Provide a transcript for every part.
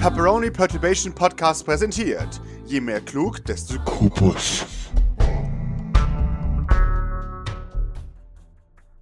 Pepperoni Perturbation Podcast präsentiert. Je mehr klug, desto Kupus.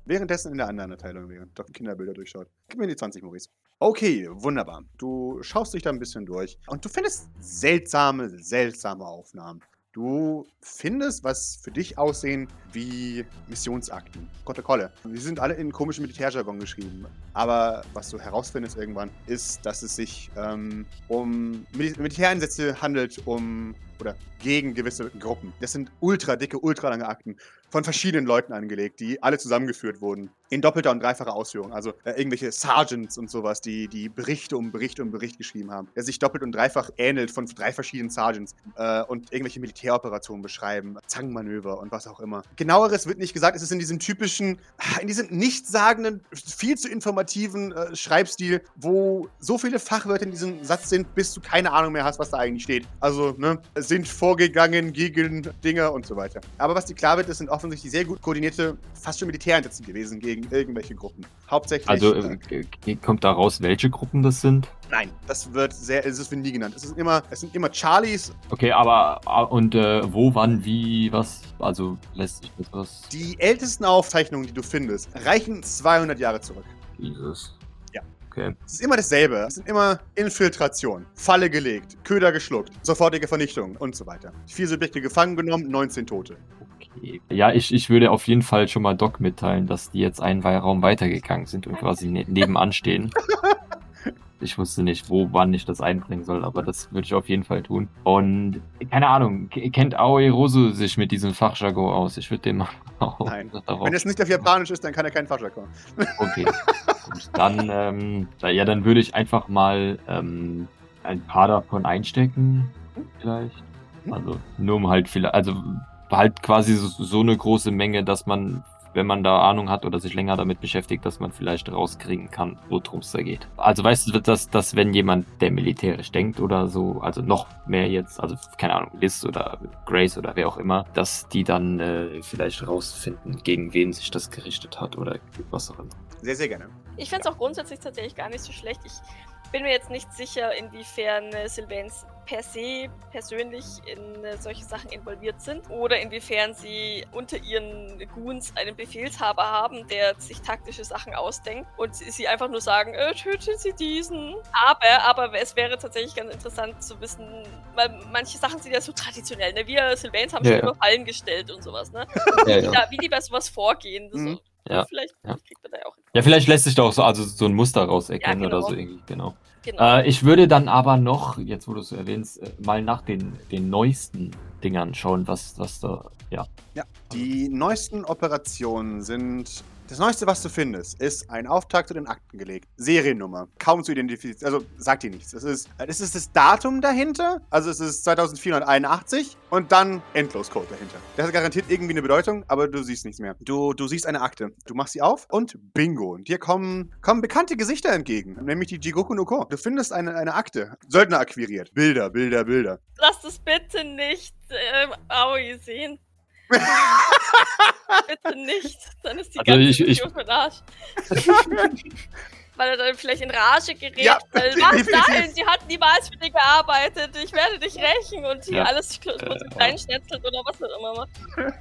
Währenddessen in der anderen Abteilung, während Dr. Kinderbilder durchschaut. Gib mir die 20, Maurice. Okay, wunderbar. Du schaust dich da ein bisschen durch und du findest seltsame, seltsame Aufnahmen. Du findest, was für dich aussehen wie Missionsakten, Protokolle. Die sind alle in komischen Militärjargon geschrieben. Aber was du herausfindest irgendwann, ist, dass es sich ähm, um Mil Militäreinsätze handelt, um oder gegen gewisse Gruppen. Das sind ultra dicke, ultra lange Akten von verschiedenen Leuten angelegt, die alle zusammengeführt wurden. In doppelter und dreifacher Ausführung. Also äh, irgendwelche Sergeants und sowas, die, die Berichte um Berichte um Bericht geschrieben haben. Der sich doppelt und dreifach ähnelt von drei verschiedenen Sergeants äh, und irgendwelche Militäroperationen beschreiben, Zangenmanöver und was auch immer. Genaueres wird nicht gesagt. Es ist in diesem typischen, in diesem nichtssagenden, viel zu informativen äh, Schreibstil, wo so viele Fachwörter in diesem Satz sind, bis du keine Ahnung mehr hast, was da eigentlich steht. Also, ne, sind vorgegangen gegen Dinge und so weiter. Aber was dir klar wird, das sind offensichtlich sehr gut koordinierte, fast schon Militäreinsätze gewesen gegen irgendwelche Gruppen. Hauptsächlich. Also äh, kommt da raus, welche Gruppen das sind? Nein, das wird sehr, es wird nie genannt. Es, ist immer, es sind immer Charlies. Okay, aber und äh, wo, wann, wie, was? Also lässt sich das was? Die ältesten Aufzeichnungen, die du findest, reichen 200 Jahre zurück. Jesus. Ja. Okay. Es ist immer dasselbe. Es sind immer Infiltration, Falle gelegt, Köder geschluckt, sofortige Vernichtung und so weiter. Vier Subjekte gefangen genommen, 19 Tote. Okay. Ja, ich, ich würde auf jeden Fall schon mal Doc mitteilen, dass die jetzt einen Raum weitergegangen sind und quasi ne nebenan stehen. Ich wusste nicht, wo, wann ich das einbringen soll, aber das würde ich auf jeden Fall tun. Und keine Ahnung, kennt Aoi Rosu sich mit diesem Fachjargon aus? Ich würde dem auch Nein. Wenn es nicht auf Japanisch ist, dann kann er keinen Fachjargon. Okay. Gut, dann, ähm, ja, dann würde ich einfach mal ähm, ein paar davon einstecken, vielleicht. Also nur um halt vielleicht, also halt quasi so, so eine große Menge, dass man wenn man da Ahnung hat oder sich länger damit beschäftigt, dass man vielleicht rauskriegen kann, worum es da geht. Also weißt du, dass, dass wenn jemand, der militärisch denkt oder so, also noch mehr jetzt, also keine Ahnung, Liz oder Grace oder wer auch immer, dass die dann äh, vielleicht rausfinden, gegen wen sich das gerichtet hat oder was auch immer. Sehr, sehr gerne. Ich finde es auch grundsätzlich tatsächlich gar nicht so schlecht. Ich bin mir jetzt nicht sicher, inwiefern äh, Sylvains per se persönlich in äh, solche Sachen involviert sind oder inwiefern sie unter ihren Goons einen Befehlshaber haben, der sich taktische Sachen ausdenkt und sie einfach nur sagen, äh, töten Sie diesen. Aber, aber es wäre tatsächlich ganz interessant zu wissen, weil manche Sachen sind ja so traditionell, ne? Wir Sylvains haben ja, schon ja. immer Fallen gestellt und sowas, ne? ja, wie, da, wie die bei sowas vorgehen. Mhm. So, ja. Vielleicht, ja. kriegt man da ja auch. Ja, vielleicht lässt sich da auch so, also so ein Muster rauserkennen ja, genau. oder so irgendwie, genau. Genau. Äh, ich würde dann aber noch, jetzt wo du es erwähnst, äh, mal nach den, den neuesten Dingern schauen, was, was da, ja. Ja, die neuesten Operationen sind das Neueste, was du findest, ist ein Auftrag zu den Akten gelegt. Seriennummer. Kaum zu identifizieren. Also sagt dir nichts. Das ist, das ist das Datum dahinter. Also es ist 2481 und dann Endloscode dahinter. Das hat garantiert irgendwie eine Bedeutung, aber du siehst nichts mehr. Du, du siehst eine Akte. Du machst sie auf und bingo. Und dir kommen, kommen bekannte Gesichter entgegen. Nämlich die Jigoku no Ko. Du findest eine, eine Akte. Söldner akquiriert. Bilder, Bilder, Bilder. Lass das bitte nicht ähm, Aoi sehen. Bitte nicht, dann ist die also ganze ich, ich, für den Arsch. weil er dann vielleicht in Rage gerät. Ja, weil, was dahin? Sie hat niemals für dich gearbeitet. Ich werde dich rächen und hier ja. alles äh, klein schnetzelt oder was auch immer macht.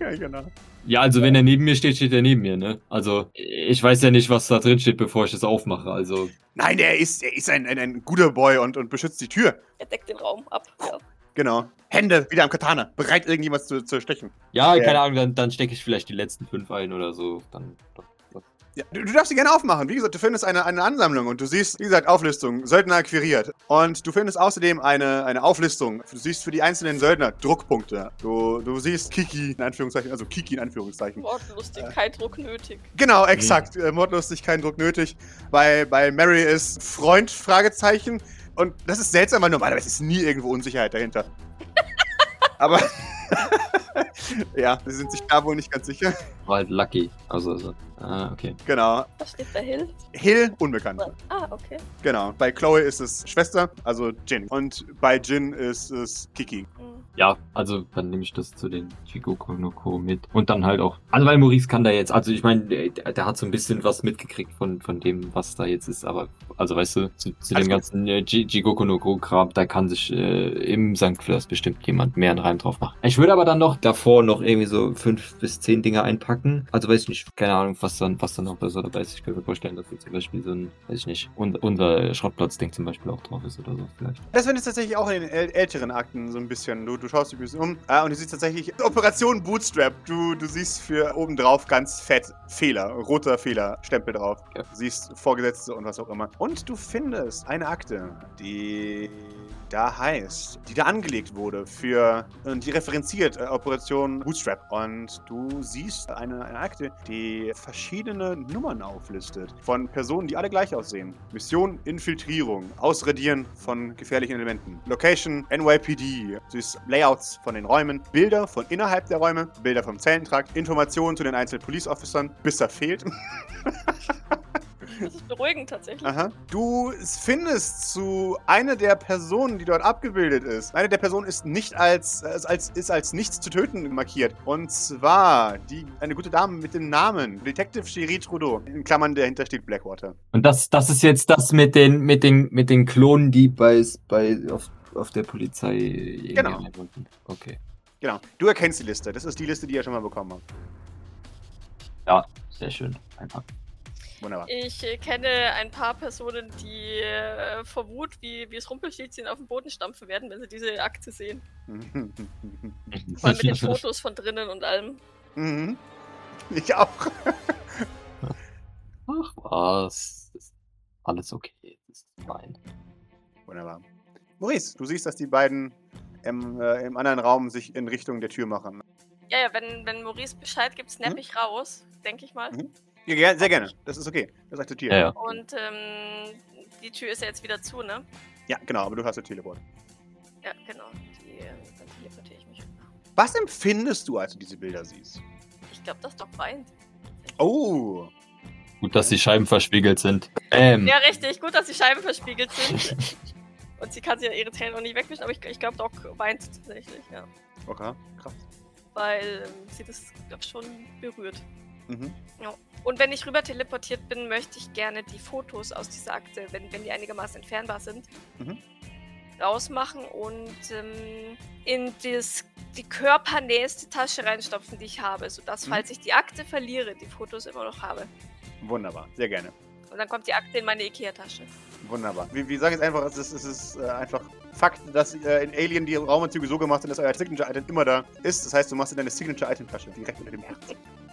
ja, genau. Ja, also wenn er neben mir steht, steht er neben mir, ne? Also ich weiß ja nicht, was da drin steht, bevor ich das aufmache. Also. Nein, er ist, er ist ein, ein, ein guter Boy und, und beschützt die Tür. Er deckt den Raum ab, ja. Genau. Hände wieder am Katana, bereit irgendjemand zu, zu stechen. Ja, ja, keine Ahnung, dann, dann stecke ich vielleicht die letzten fünf ein oder so. Dann, ja, du, du, darfst sie gerne aufmachen. Wie gesagt, du findest eine, eine Ansammlung und du siehst, wie gesagt, Auflistung, Söldner akquiriert. Und du findest außerdem eine, eine Auflistung. Du siehst für die einzelnen Söldner Druckpunkte. Du, du siehst Kiki, in Anführungszeichen, also Kiki in Anführungszeichen. Mordlustig, äh, kein Druck nötig. Genau, exakt. Mhm. Mordlustig, kein Druck nötig. Bei, bei Mary ist Freund, Fragezeichen. Und das ist seltsam, weil normalerweise ist nie irgendwo Unsicherheit dahinter. Aber ja, sie sind sich da wohl nicht ganz sicher. War halt lucky. Also, also. Ah, okay. Genau. Was steht bei Hill? Hill, unbekannt. Ah, okay. Genau. Bei Chloe ist es Schwester, also Jin. Und bei Jin ist es Kiki. Mhm. Ja, also dann nehme ich das zu den Chigoku no Ko mit. Und dann halt auch, also weil Maurice kann da jetzt, also ich meine, der, der, hat so ein bisschen was mitgekriegt von, von dem, was da jetzt ist, aber also weißt du, zu, zu dem ganzen äh, Chigoku no Ko Kram, da kann sich äh, im St. Fleurs bestimmt jemand mehr einen Reim drauf machen. Ich würde aber dann noch davor noch irgendwie so fünf bis zehn Dinge einpacken. Also weiß ich nicht, keine Ahnung, was dann, was dann noch so dabei ist. Ich könnte mir vorstellen, dass hier zum Beispiel so ein, weiß ich nicht, un, unser Schrottplatzding zum Beispiel auch drauf ist oder so vielleicht. Das findest tatsächlich auch in den älteren Akten so ein bisschen. Du, du schaust dich ein bisschen um äh, und du siehst tatsächlich Operation Bootstrap. Du, du siehst für oben drauf ganz fett Fehler, roter Fehlerstempel drauf. Ja. Du siehst Vorgesetzte und was auch immer. Und du findest eine Akte, die da heißt, die da angelegt wurde für, und die referenziert äh, Operation Bootstrap. Und du siehst eine, eine Akte, die verschiedene Nummern auflistet von Personen, die alle gleich aussehen. Mission Infiltrierung, Ausradieren von gefährlichen Elementen. Location NYPD, du Layouts von den Räumen, Bilder von innerhalb der Räume, Bilder vom Zellentrakt, Informationen zu den einzelnen Police Officern, bis er fehlt. Das ist beruhigend tatsächlich. Aha. Du findest zu einer der Personen, die dort abgebildet ist. Eine der Personen ist nicht als, als, ist als nichts zu töten markiert. Und zwar die, eine gute Dame mit dem Namen Detective Cherie Trudeau. In Klammern dahinter steht Blackwater. Und das, das ist jetzt das mit den, mit den, mit den Klonen, die bei, bei auf, auf der Polizei genau. Okay. Genau. Du erkennst die Liste. Das ist die Liste, die ihr schon mal bekommen habt. Ja, sehr schön. Einfach. Wunderbar. Ich äh, kenne ein paar Personen, die äh, vor Wut wie, wie es Rumpelstilzchen auf den Boden stampfen werden, wenn sie diese Akte sehen. Vor allem mit den Fotos von drinnen und allem. Mhm. Ich auch. Ach was. ist alles okay. Das ist fein. Wunderbar. Maurice, du siehst, dass die beiden im, äh, im anderen Raum sich in Richtung der Tür machen. Ja, ja, wenn, wenn Maurice Bescheid gibt, snap hm? ich raus, denke ich mal. Mhm. Ja, sehr gerne. Das ist okay. Das akzeptiere ja, ja. Und ähm, die Tür ist ja jetzt wieder zu, ne? Ja, genau, aber du hast ja Teleport. Ja, genau. Die, äh, dann teleportiere ich mich. Was empfindest du, als du diese Bilder siehst? Ich glaube, das Doc weint. Oh. Gut, dass die Scheiben verspiegelt sind. Ähm. Ja, richtig. Gut, dass die Scheiben verspiegelt sind. Und sie kann sie ja ihre Tränen noch nicht wegwischen, aber ich, ich glaube, Doc weint tatsächlich, ja. Okay, krass. Weil ähm, sie das, glaube ich, schon berührt. Mhm. Ja. Und wenn ich rüber teleportiert bin, möchte ich gerne die Fotos aus dieser Akte, wenn, wenn die einigermaßen entfernbar sind, mhm. rausmachen und ähm, in das, die körpernächste Tasche reinstopfen, die ich habe, sodass, mhm. falls ich die Akte verliere, die Fotos immer noch habe. Wunderbar, sehr gerne. Und dann kommt die Akte in meine Ikea-Tasche. Wunderbar. Wir, wir sagen jetzt einfach, es ist, es ist äh, einfach Fakt, dass äh, in Alien die Raumanzüge so gemacht sind, dass euer Signature-Item immer da ist. Das heißt, du machst in deine Signature-Item-Tasche direkt unter dem Herzen.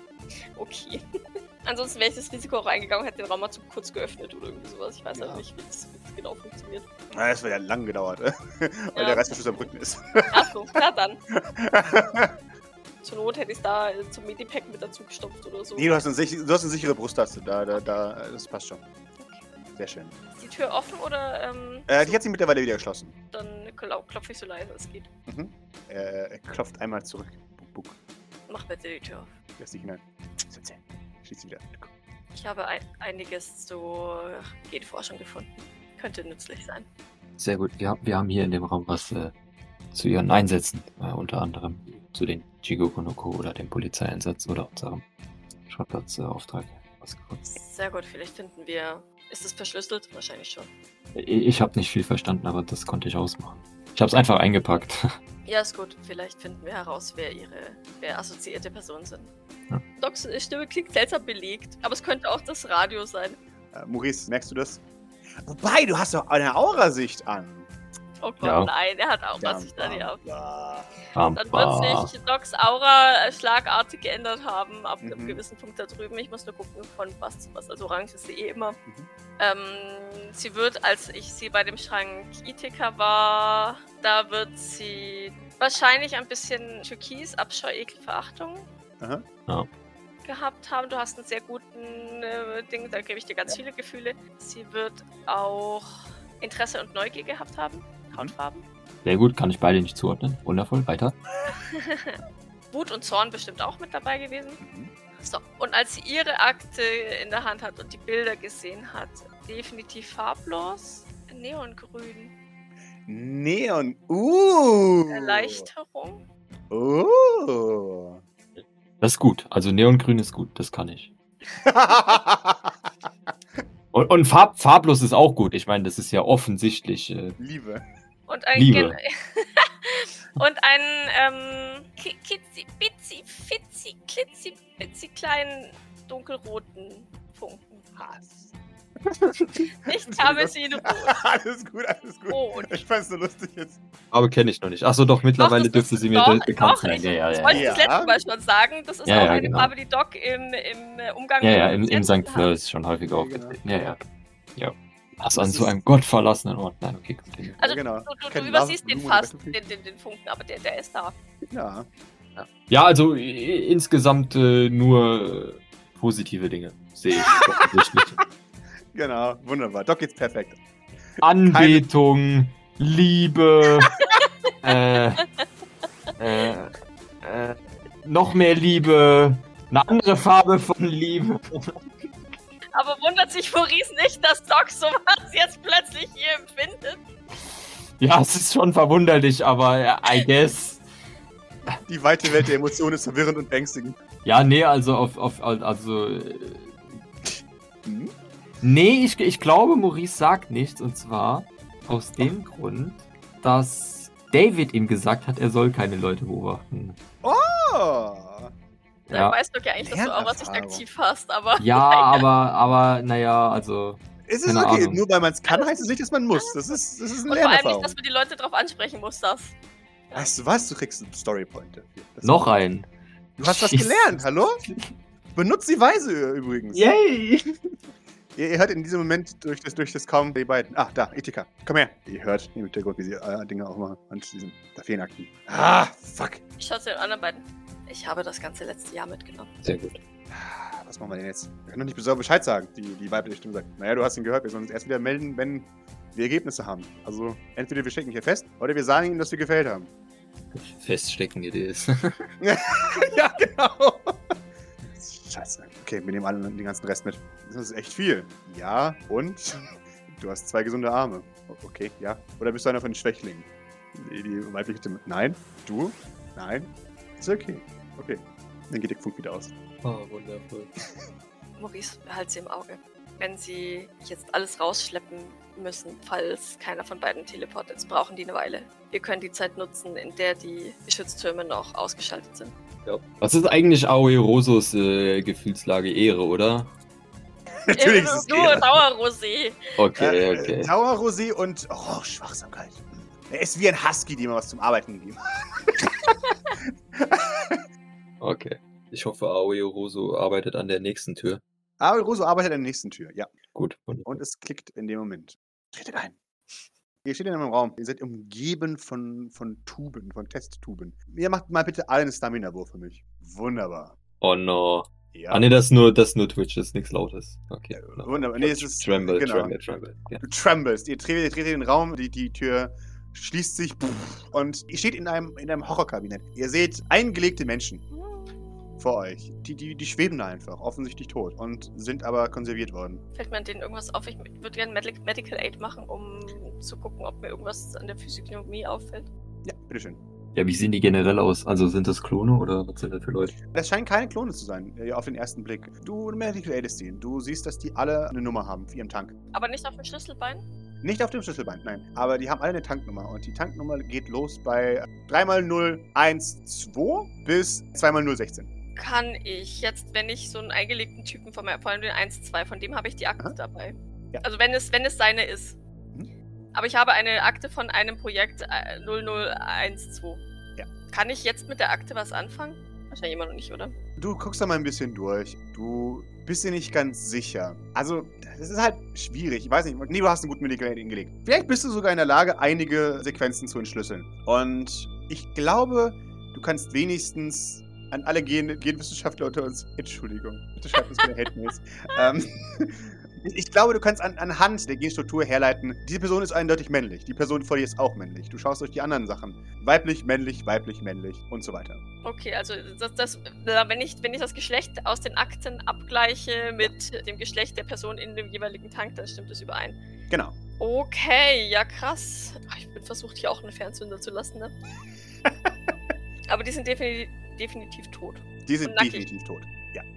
Okay. Ansonsten wäre ich das Risiko auch reingegangen, hätte den Raum mal zu kurz geöffnet oder irgendwie sowas. Ich weiß ja. halt nicht, wie das, wie das genau funktioniert. Na, das wäre ja lang gedauert, äh? weil ja. der Reißverschluss am Rücken ist. Achso, na dann. Zur Not hätte ich es da äh, zum Medipack mit dazu gestopft oder so. Nee, du hast eine, du hast eine sichere Brusttaste. Da, da, da, das passt schon. Okay. Sehr schön. Ist die Tür offen oder. Ähm, äh, die hat sich mittlerweile wieder geschlossen. Dann klopfe ich so leise es geht. Mhm. Er klopft einmal zurück. Buck, buck. Mach bitte die Tür auf. Lass dich hinein. Schließ sie wieder. Ich habe ein, einiges zu Genforschung gefunden. Könnte nützlich sein. Sehr gut. Wir, wir haben hier in dem Raum was äh, zu ihren Einsätzen. Äh, unter anderem zu den Jigokonoko oder dem Polizeieinsatz oder unserem Schrottplatzauftrag. Äh, Sehr gut. Vielleicht finden wir. Ist es verschlüsselt? Wahrscheinlich schon. Ich, ich habe nicht viel verstanden, aber das konnte ich ausmachen. Ich habe es einfach eingepackt. Ja, ist gut. Vielleicht finden wir heraus, wer ihre wer assoziierte Personen sind. Ja. Docs Stimme klingt seltsam belegt, aber es könnte auch das Radio sein. Äh, Maurice, merkst du das? Wobei, du hast doch eine Aurasicht an. Oh Gott, ja. nein, er hat Aurasicht an, ja. Dann wird sich Docs Aura schlagartig geändert haben, ab mhm. einem gewissen Punkt da drüben. Ich muss nur gucken, von was, was also orange ist sie eh immer. Mhm. Ähm, sie wird, als ich sie bei dem Schrank Ithika war, da wird sie wahrscheinlich ein bisschen Türkis, Abscheu, Ekel, Verachtung ja. gehabt haben. Du hast einen sehr guten äh, Ding, da gebe ich dir ganz viele Gefühle. Sie wird auch Interesse und Neugier gehabt haben. Hautfarben. Sehr gut, kann ich beide nicht zuordnen. Wundervoll, weiter. Wut und Zorn bestimmt auch mit dabei gewesen. Mhm. So, und als sie ihre Akte in der Hand hat und die Bilder gesehen hat, definitiv farblos, neongrün. Neon. Uh. Erleichterung. Uh. Das ist gut. Also Neongrün ist gut, das kann ich. Und, und farb, farblos ist auch gut. Ich meine, das ist ja offensichtlich. Äh, Liebe. Und ein Liebe. Und einen ähm, ki- kitzi, bitzi, fitzi, klitzi, bitzi kleinen dunkelroten Funken. Hass. Nicht Karmesinrot. alles gut, alles gut. Rot. Ich fand's so lustig jetzt. aber kenne ich noch nicht. Achso, doch, mittlerweile Doch, das dürfte ist- sie mir bekannt doch, sein. ich- Ja, ja, Das ja. wollte ja. ich das Ja. letzte Mal schon sagen. Das ist Ja, auch ja, eine genau. Farbe, die Doc im, im Umgang Ja, ja, im, im St. Fleur ist schon häufig Ja, aufgetreten. Ja, ja. Ja. Was Das an so einem gottverlassenen Ort. Nein, okay. Also Ja, genau. du, du, du übersiehst Love, den fast, den, den, den Funken, aber der, der ist da. Ja. Ja, also i- insgesamt äh, nur äh, positive Dinge sehe ich. Genau. Wunderbar. Doc geht's perfekt. Anbetung, Liebe, äh, äh, äh, noch mehr Liebe, eine andere Farbe von Liebe. Aber wundert sich Maurice nicht, dass Doc sowas jetzt plötzlich hier empfindet. Ja, es ist schon verwunderlich, aber äh, I guess. Die weite Welt der Emotionen ist verwirrend und ängstigend. Ja, nee, also auf, auf also. Hm? Nee, ich, ich glaube, Maurice sagt nichts. Und zwar aus dem Grund, dass David ihm gesagt hat, er soll keine Leute beobachten. Oh. Dann Ja, weißt du ja eigentlich, dass du auch was nicht aktiv hast, aber. ja aber, aber, naja, also. Es ist okay. Ahnung. Nur weil man es kann, heißt es nicht, dass man muss. Das ist, das ist Und vor allem nicht, dass man die Leute drauf ansprechen muss, das. Weißt du was? Du kriegst einen Storypoint dafür. Das- Noch ein. Du hast was gelernt, hallo? Benutzt die Weise übrigens. Yay! Ihr, ihr hört in diesem Moment durch das, durch das Kaum die beiden. Ah, da, Ethika. Komm her. Ihr hört im Hintergrund, wie sie äh, Dinge auch sie sind, da fehlen Akten. Ah, fuck. Ich schaue zu den anderen beiden. Ich habe das ganze letzte Jahr mitgenommen. Sehr gut. Ah, Was machen wir denn jetzt? Wir können doch nicht besonders Bescheid sagen, die, die weibliche Stimme sagt. Naja, du hast ihn gehört, wir sollen uns erst wieder melden, wenn wir Ergebnisse haben. Also, entweder wir stecken hier fest, oder wir sagen ihnen, dass wir gefällt haben. Feststecken Idee ist. ja, genau. Scheiße. Okay, wir nehmen alle den ganzen Rest mit. Das ist echt viel. Ja, und? Du hast zwei gesunde Arme. Okay, ja. Oder bist du einer von den Schwächlingen? Die, die weibliche Stimme. Nein. Du? Nein. Ist okay. Okay. Dann geht der Funk wieder aus. Oh, wundervoll. Maurice, behalt sie im Auge. Wenn sie jetzt alles rausschleppen müssen, falls keiner von beiden teleportet ist, brauchen die eine Weile. Wir können die Zeit nutzen, in der die Geschütztürme noch ausgeschaltet sind. Ja. Was ist eigentlich Aoi Rosos äh, Gefühlslage? Ehre, oder? Natürlich ist es nur. Dauerrosé. Okay, Äh, okay. Dauerrosé und oh, Schwachsamkeit. Er ist wie ein Husky, dem man was zum Arbeiten gegeben hat. Okay. Ich hoffe, Aoi Roso arbeitet an der nächsten Tür. Aber Roso arbeitet an der nächsten Tür, ja. Gut. Und es klickt in dem Moment. Tretet ein. Ihr steht in einem Raum. Ihr seid umgeben von, von Tuben, von Testtuben. Ihr macht mal bitte alle einen Stamina-Wurf für mich. Wunderbar. Oh no. Ja. Ah ne, das ist nur, das ist nur Twitch, das ist nichts Lautes. Okay. wunderbar. Wunderbar. Nee, es ist. Tremble, genau. tremble, tremble. Ja. Du tremblest. Ihr tretet, ihr tretet in den Raum, die, die Tür schließt sich und ihr steht in einem, in einem Horrorkabinett. Ihr seht eingelegte Menschen vor euch. Die, die, die schweben da einfach, offensichtlich tot und sind aber konserviert worden. Fällt mir an denen irgendwas auf? Ich würde gerne Medi- Medical Aid machen, um zu gucken, ob mir irgendwas an der Physiognomie auffällt. Ja, bitteschön. ja, wie sehen die generell aus? Also sind das Klone oder was sind das für Leute? Das scheinen keine Klone zu sein, äh, auf den ersten Blick. Du Medical Aidest sehen. Du siehst, dass die alle eine Nummer haben für ihren Tank. Aber nicht auf dem Schlüsselbein? Nicht auf dem Schlüsselbein, nein. Aber die haben alle eine Tanknummer. Und die Tanknummer geht los bei 3x012 bis 2x016. Kann ich jetzt, wenn ich so einen eingelegten Typen von mir, vor allem den 1-2, von dem habe ich die Akte Aha. dabei. Ja. Also wenn es, wenn es seine ist. Mhm. Aber ich habe eine Akte von einem Projekt äh, 0012. Ja. Kann ich jetzt mit der Akte was anfangen? Wahrscheinlich immer noch nicht, oder? Du guckst da mal ein bisschen durch. Du bist dir nicht ganz sicher. Also, das ist halt schwierig. Ich weiß nicht. Nee, du hast einen guten Medical Aid hingelegt. Vielleicht bist du sogar in der Lage, einige Sequenzen zu entschlüsseln. Und ich glaube, du kannst wenigstens an alle Gen Genwissenschaftler unter uns. Entschuldigung. Bitte schreibt uns keine Hate-Mails. ähm, Ich, glaube, du kannst an, anhand der Genstruktur herleiten, diese Person ist eindeutig männlich. Die Person vor dir ist auch männlich. Du schaust durch die anderen Sachen. Weiblich, männlich, weiblich, männlich und so weiter. Okay, also das, das, wenn, ich, wenn ich das Geschlecht aus den Akten abgleiche mit dem Geschlecht der Person in dem jeweiligen Tank, dann stimmt es überein. Genau. Okay, ja krass. Ich bin versucht, hier auch einen Fernzünder zu lassen, ne? Aber die sind definitiv, definitiv tot. Die sind definitiv tot.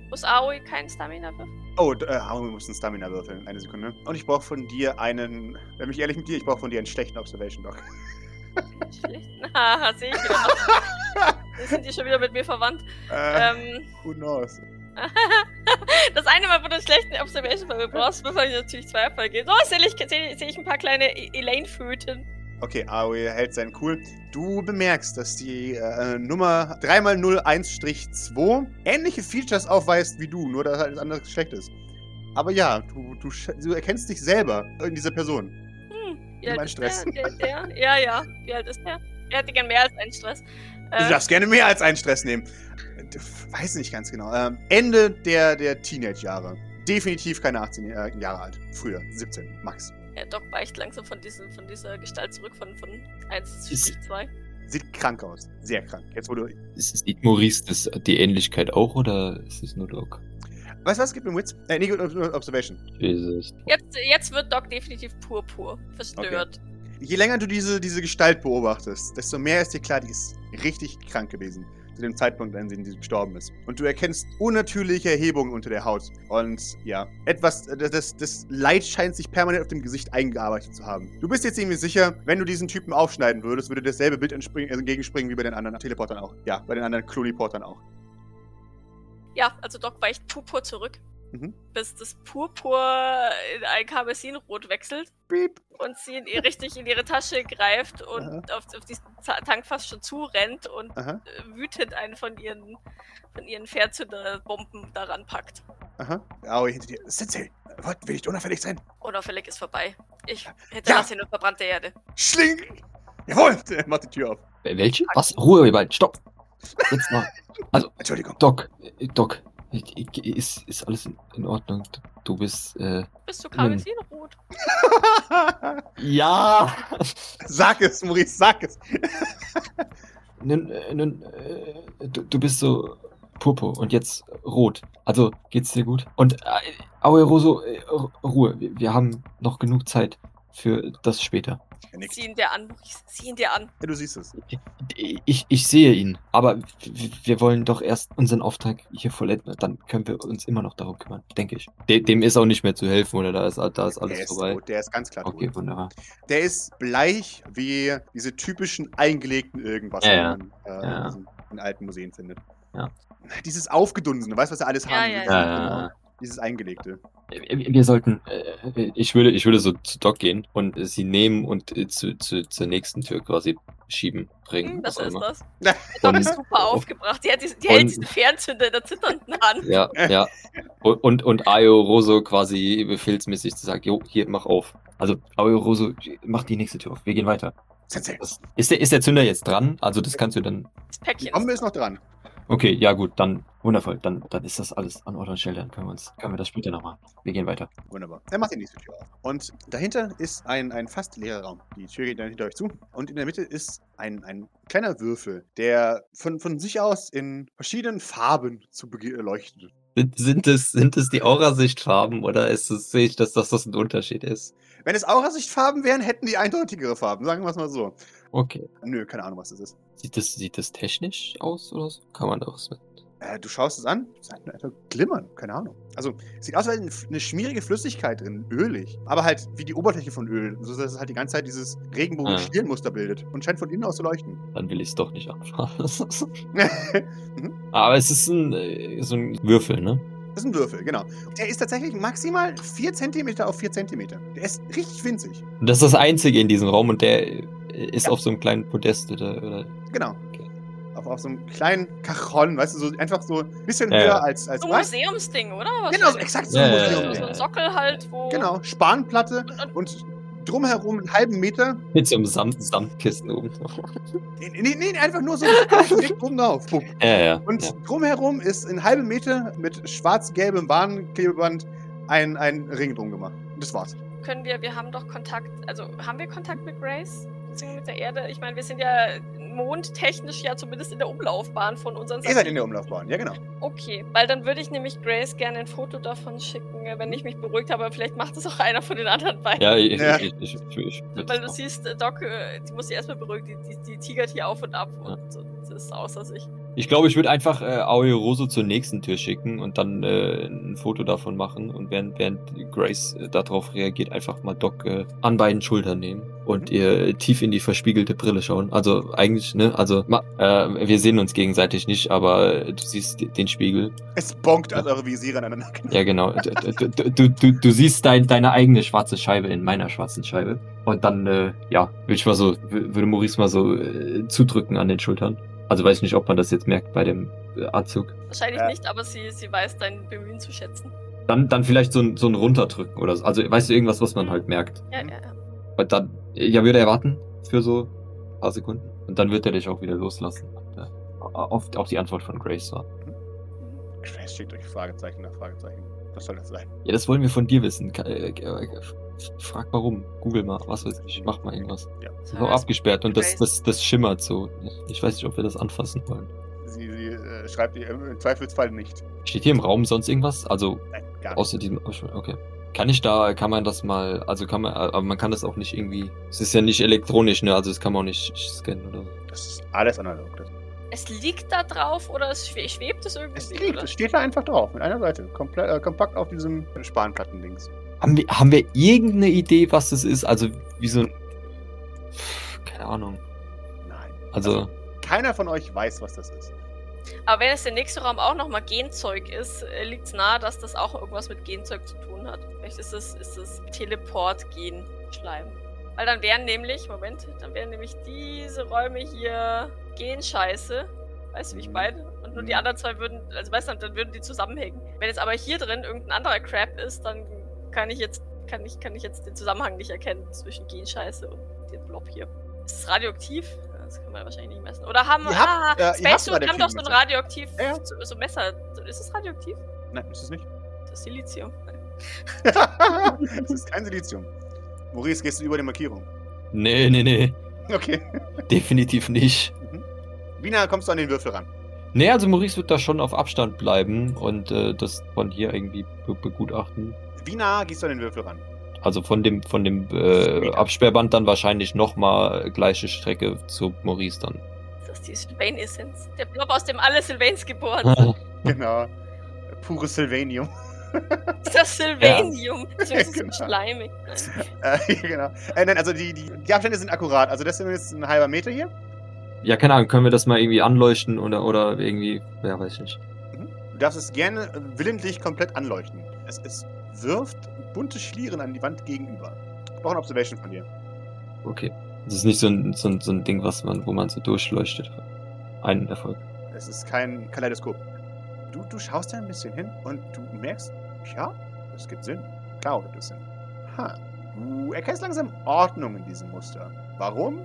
Muss Aoi keinen Stamina würfeln? Oh, äh, wir müssen Stamina würfeln. Eine Sekunde. Und ich brauche von dir einen. Wenn mich ehrlich mit dir, ich brauche von dir einen schlechten Observation Dog. Schlecht. Haha, sehe ich wieder. Jetzt sind die schon wieder mit mir verwandt. Äh, Ähm, who knows? das eine Mal, wo du einen schlechten Observation bei mir brauchst, bevor ich natürlich zwei gebe. Oh, sehe ich, sehe sehe ich ein paar kleine E- Elaine-Föten. Okay, Aoi hält seinen cool. Du bemerkst, dass die äh, Nummer 3x01-2 ähnliche Features aufweist wie du, nur dass halt ein anderes Geschlecht ist. Aber ja, du, du, du erkennst dich selber in dieser Person. Hm, wie alt ist Stress. der, der, der? Ja, ja. Wie alt ist der? Er hätte gern mehr als einen Stress. Du Äh, darfst gerne mehr als einen Stress nehmen. D- Weiß nicht ganz genau. Ähm, Ende der, der Teenage-Jahre. Definitiv keine 18 äh, Jahre alt. Früher, 17, max. Der Doc weicht langsam von, diesem, von dieser Gestalt zurück, von, von 1 zu Ist- 2. Sieht krank aus. Sehr krank. Jetzt, wo du. Ist- Sieht Maurice das, die Ähnlichkeit auch oder ist es nur Doc? Weißt du was? Gib mir Witz. Äh, nee, Ob- Observation. Jesus. Jetzt, jetzt wird Doc definitiv purpur. Verstört. Je länger du diese, diese Gestalt beobachtest, desto mehr ist dir klar, die ist richtig krank gewesen. Zu dem Zeitpunkt, an dem sie gestorben ist. Und du erkennst unnatürliche Erhebungen unter der Haut. Und ja, etwas, äh, das, das Leid scheint sich permanent auf dem Gesicht eingearbeitet zu haben. Du bist jetzt ziemlich sicher, wenn du diesen Typen aufschneiden würdest, würde dasselbe Bild entgegenspringen wie bei den anderen Teleportern auch. Ja, bei den anderen Kloniportern auch. Ja, also Doc weicht purpur zurück. Mhm. Bis das Purpur in ein Karmesinrot wechselt. Piep. und sie in ihr richtig in ihre Tasche greift und Aha. auf, auf diesen Ta- Tank fast schon zurennt und Aha, äh, wütend einen von ihren von ihren Fernzünderbomben daran packt. aha. Aoi hinter dir. Sensei, wollt, will ich unauffällig sein? Unauffällig ist vorbei. Ich hinterlasse ihn nur verbrannte Erde. Schling! Jawohl! Er macht die Tür auf. Welche? Was? Ruhe, ihr beiden. Stopp. Jetzt mal. Entschuldigung. Doc. äh, Doc. Ist, ist alles in- Ordnung? Du bist, äh. Bist du Karmesinrot? Ja! sag es, Maurice, sag es. Nun, äh, nun, äh, du, du bist so purpur und jetzt rot. Also, geht's dir gut? Und, äh, Aue Roso, äh, Ruhe. Wir, wir haben noch genug Zeit für das später. Er. Sieh ihn dir an. Maurice. Sieh ihn dir an. Ja, du siehst es. Ich, ich sehe ihn, aber wir wollen doch erst unseren Auftrag hier vollenden. Dann können wir uns immer noch darum kümmern, denke ich. De, dem ist auch nicht mehr zu helfen, oder da ist, da ist alles der ist vorbei. tot, der ist ganz klar Okay, tot. wunderbar. Der ist bleich wie diese typischen eingelegten irgendwas, Ja, die man äh, Ja. in, alten Museen findet. Ja. Dieses Aufgedunsene, weißt du, was wir alles Ja, haben? ja, Ja, ja, genau, ja. Dieses Eingelegte. Wir sollten, äh, ich würde, ich würde so zu Doc gehen und sie nehmen und äh, zu, zu, zur nächsten Tür quasi schieben, bringen, Hm, auch ist immer. das? Doc ist super aufgebracht. Die, hat diese, die und- hält diesen Fernzünder in der zitternden Hand. ja, ja. Und, und, und Ayo Roso quasi befehlsmäßig zu sagen, jo, hier, mach auf. Also, Ayo Roso, mach die nächste Tür auf, wir gehen weiter. Das, ist, der, ist der Zünder jetzt dran? Also, das kannst du dann Das die Päckchen Bombe ist ist noch dran. Okay, ja gut, dann wundervoll. Dann, dann ist das alles an Ort und Stelle. Dann können wir uns, können wir das später noch machen. Wir gehen weiter. Wunderbar. Er macht die nächste Tür auf. Und dahinter ist ein, ein fast leerer Raum. Die Tür geht dann hinter euch zu. Und in der Mitte ist ein, ein kleiner Würfel, der von, von sich aus in verschiedenen Farben zu Beginn leuchtet. Sind, es, sind es die Aurasichtfarben oder ist es, sehe ich, dass das, das ein Unterschied ist? Wenn es Aurasichtfarben wären, hätten die eindeutigere Farben. Sagen wir es mal so. Okay. Nö, keine Ahnung, was das ist. Sieht das, sieht das technisch aus oder so? Kann man da was mit? Äh, du schaust es an, es hat einfach glimmern, keine Ahnung. Also, sieht aus, als wäre eine schmierige Flüssigkeit drin, ölig. Aber halt wie die Oberfläche von Öl, so dass es halt die ganze Zeit dieses Regenbogen-Stirnmuster bildet und scheint von innen aus zu leuchten. Dann will ich es doch nicht anfahren. mhm. Aber es ist ein, äh, so ein Würfel, ne? Das ist ein Würfel, genau. Der ist tatsächlich maximal 4 cm auf 4 cm. Der ist richtig winzig. Das ist das Einzige in diesem Raum und der ist Ja. auf so einem kleinen Podest oder. oder Genau. Okay. Auf, auf so einem kleinen Cajon, weißt du, so einfach so ein bisschen Ja, höher ja. als, als So ein was? Museumsding, oder? Genau, so exakt so ein ja, Museum. ja, So ein Sockel halt, wo. Genau, Spanplatte Und, und drumherum einen halben Meter. mit so einem Samt, Samtkissen oben. Nee, nee, nee einfach nur so direkt oben drauf. Ja, ja. Und ja. drumherum ist ein halben Meter mit schwarz-gelbem Warnklebeband einen, einen Ring drum gemacht. Und das war's. Können wir, wir haben doch Kontakt, also haben wir Kontakt mit Grace? Beziehungsweise mit der Erde? Ich meine, wir sind ja mondtechnisch ja zumindest in der Umlaufbahn von unseren Ihr seid in der Umlaufbahn, ja genau. Okay, weil dann würde ich nämlich Grace gerne ein Foto davon schicken, äh, wenn ich mich beruhigt habe. Vielleicht macht es auch einer von den anderen beiden. Ja, ich, Ja. ich, ich, ich, ich Weil du siehst, äh, Doc, äh, die muss sich erstmal beruhigen, die, die, die tigert hier auf und ab Ja. und, und das ist außer sich. Ich glaube, ich würde einfach äh, Aoi Roso zur nächsten Tür schicken und dann äh, ein Foto davon machen und während, während Grace äh, darauf reagiert, einfach mal Doc äh, an beiden Schultern nehmen und Mhm. ihr tief in die verspiegelte Brille schauen. Also eigentlich, ne, also ma, äh, wir sehen uns gegenseitig nicht, aber du siehst den Spiegel. Es bonkt, als eure Visiere aneinander. Ja, genau. Du, du, du, du, du siehst dein, deine eigene schwarze Scheibe in meiner schwarzen Scheibe. Und dann, äh, ja, würde ich mal so, wür- würde Maurice mal so äh, zudrücken an den Schultern. Also weiß ich nicht, ob man das jetzt merkt bei dem äh, Anzug. Wahrscheinlich Ja. nicht, aber sie, sie weiß dein Bemühen zu schätzen. Dann, dann vielleicht so ein, so ein Runterdrücken oder so. Also, weißt du, irgendwas, was man halt merkt. Ja, ja, ja. Und dann, ja, würde er warten für so ein paar Sekunden. Und dann wird er dich auch wieder loslassen. Äh, auf, auf die Antwort von Grace warten. Grace schickt euch Fragezeichen nach Fragezeichen. Was soll das sein? Ja, das wollen wir von dir wissen. Frag warum. Google mal, was weiß ich. Mach mal irgendwas. Ja. Das ist auch abgesperrt und das, das, das schimmert so. Ich weiß nicht, ob wir das anfassen wollen. Sie, sie äh, schreibt ihr im Zweifelsfall nicht. Steht hier im Raum sonst irgendwas? Also Nein, gar nicht. außer diesem. Okay. Kann ich da, kann man das mal, also kann man, aber man kann das auch nicht irgendwie. Es ist ja nicht elektronisch, ne? Also das kann man auch nicht scannen oder so. Das ist alles analog. Das, Es liegt da drauf oder es schwe schwebt es irgendwie? es liegt, oder? es steht da einfach drauf, mit einer Seite. Komplett, äh, kompakt auf diesem Spanplatten-Dings. Haben wir, haben wir irgendeine Idee, was das ist? Also wie so ein. Keine Ahnung. Nein. Also. Keiner von euch weiß, was das ist. Aber wenn es der nächste Raum auch nochmal Genzeug ist, liegt es nahe, dass das auch irgendwas mit Genzeug zu tun hat. Vielleicht ist es, ist es Teleport-Gen-Schleim. Weil dann wären nämlich, Moment, dann wären nämlich diese Räume hier Genscheiße. Weißt du, wie ich Mhm. meine? Und nur die Mhm. anderen zwei würden, also weißt du, dann würden die zusammenhängen. Wenn jetzt aber hier drin irgendein anderer Crap ist, dann kann ich jetzt, kann ich, kann ich jetzt den Zusammenhang nicht erkennen zwischen Genscheiße und dem Blob hier. Ist es radioaktiv? Das kann man wahrscheinlich nicht messen. Oder haben Ihr habt, ah, äh, Space Suit haben doch so ein Messer. radioaktiv, Ja, ja. so, so Messer. Ist es radioaktiv? Nein, ist es nicht. Das ist Silizium. es ist kein Silizium. Maurice, gehst du über die Markierung? Nee, nee, nee. Okay. Definitiv nicht. Mhm. Wie nah kommst du an den Würfel ran? Nee, also Maurice wird da schon auf Abstand bleiben und äh, das von hier irgendwie be begutachten. Wie nah gehst du an den Würfel ran? Also von dem von dem äh. Absperrband dann wahrscheinlich nochmal gleiche Strecke zu Maurice dann. Das ist die Sylvain-Essenz. Der Blob, aus dem alle Sylvains geboren sind. Genau. Pures Sylvanium. Das ist das Sylvanium. Ist es Genau. so schleimig. Äh, genau. Äh, nein, also die, die, die Abstände sind akkurat. Also das sind jetzt ein halber Meter hier. ja, keine Ahnung, können wir das mal irgendwie anleuchten oder oder irgendwie, ja, weiß ich nicht. Du darfst es gerne willentlich komplett anleuchten. Es, es wirft bunte Schlieren an die Wand gegenüber. Ich brauche eine Observation von dir. Okay. Das ist nicht so ein, so ein, so ein Ding, was man, wo man so durchleuchtet. Ein Erfolg. Es ist kein Kaleidoskop. Du, du schaust da ein bisschen hin und du merkst, ja, das gibt Sinn. Klar gibt es Sinn. Ha. Du erkennst langsam Ordnung in diesem Muster. Warum?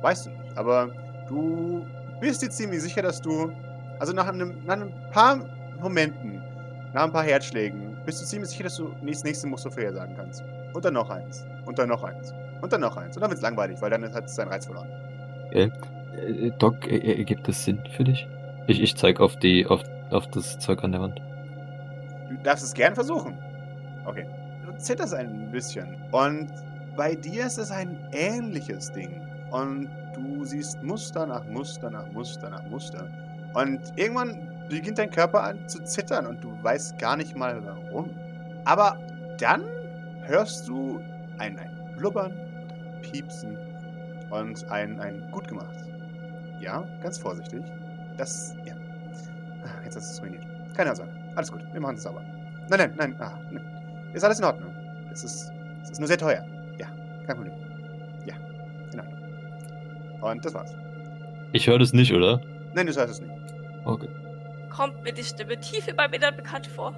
Weißt du nicht. Aber du bist dir ziemlich sicher, dass du, also nach einem, nach ein paar Momenten, nach ein paar Herzschlägen, bist du ziemlich sicher, dass du das nächste Muster vorhersagen kannst. Und dann noch eins. Und dann noch eins. Und dann noch eins. Und dann wird es langweilig, weil dann hat es seinen Reiz verloren. Äh, Doc, äh, äh, ergibt das Sinn für dich? Ich, ich zeig auf die, auf, auf das Zeug an der Wand. Du darfst es gern versuchen. Okay. Du zitterst ein bisschen. Und bei dir ist es ein ähnliches Ding. Und du siehst Muster nach Muster nach Muster nach Muster. Und irgendwann beginnt dein Körper an zu zittern und du weißt gar nicht mal warum. Aber dann hörst du ein, ein Blubbern und ein Piepsen und ein, ein gut gemacht. Ja, ganz vorsichtig. Das, ja. Ah, Jetzt hast du es ruiniert. Keine Sorge. Alles gut. Wir machen es sauber. Nein, nein, nein. Ah, nein. Ist alles in Ordnung. Es ist, es ist nur sehr teuer. Ja, kein Problem. Ja, in Ordnung. Und das war's. Ich höre das nicht, oder? Nein, du hörst es nicht. Okay. Kommt mir die Stimme tief in meinem Innern bekannt vor.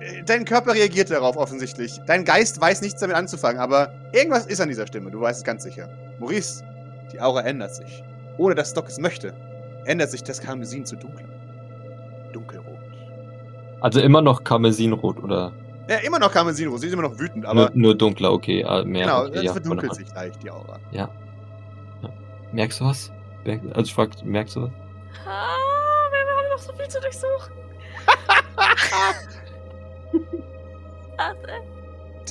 Äh, Dein Körper reagiert darauf offensichtlich. Dein Geist weiß nichts damit anzufangen, aber irgendwas ist an dieser Stimme. Du weißt es ganz sicher. Maurice, die Aura ändert sich. Ohne dass Doc es möchte, ändert sich das Karmesin zu dunkel. Dunkelrot. Also immer noch Karmesinrot, oder? Ja, immer noch Karmesinrot. Sie ist immer noch wütend, Nur, aber nur dunkler, okay. äh, Mehr, genau, okay, ja, verdunkelt sich leicht, die Aura. Ja. ja. Merkst du was? Merk- Also ich frag, merkst du was? Ah, noch so viel zu durchsuchen. Warte.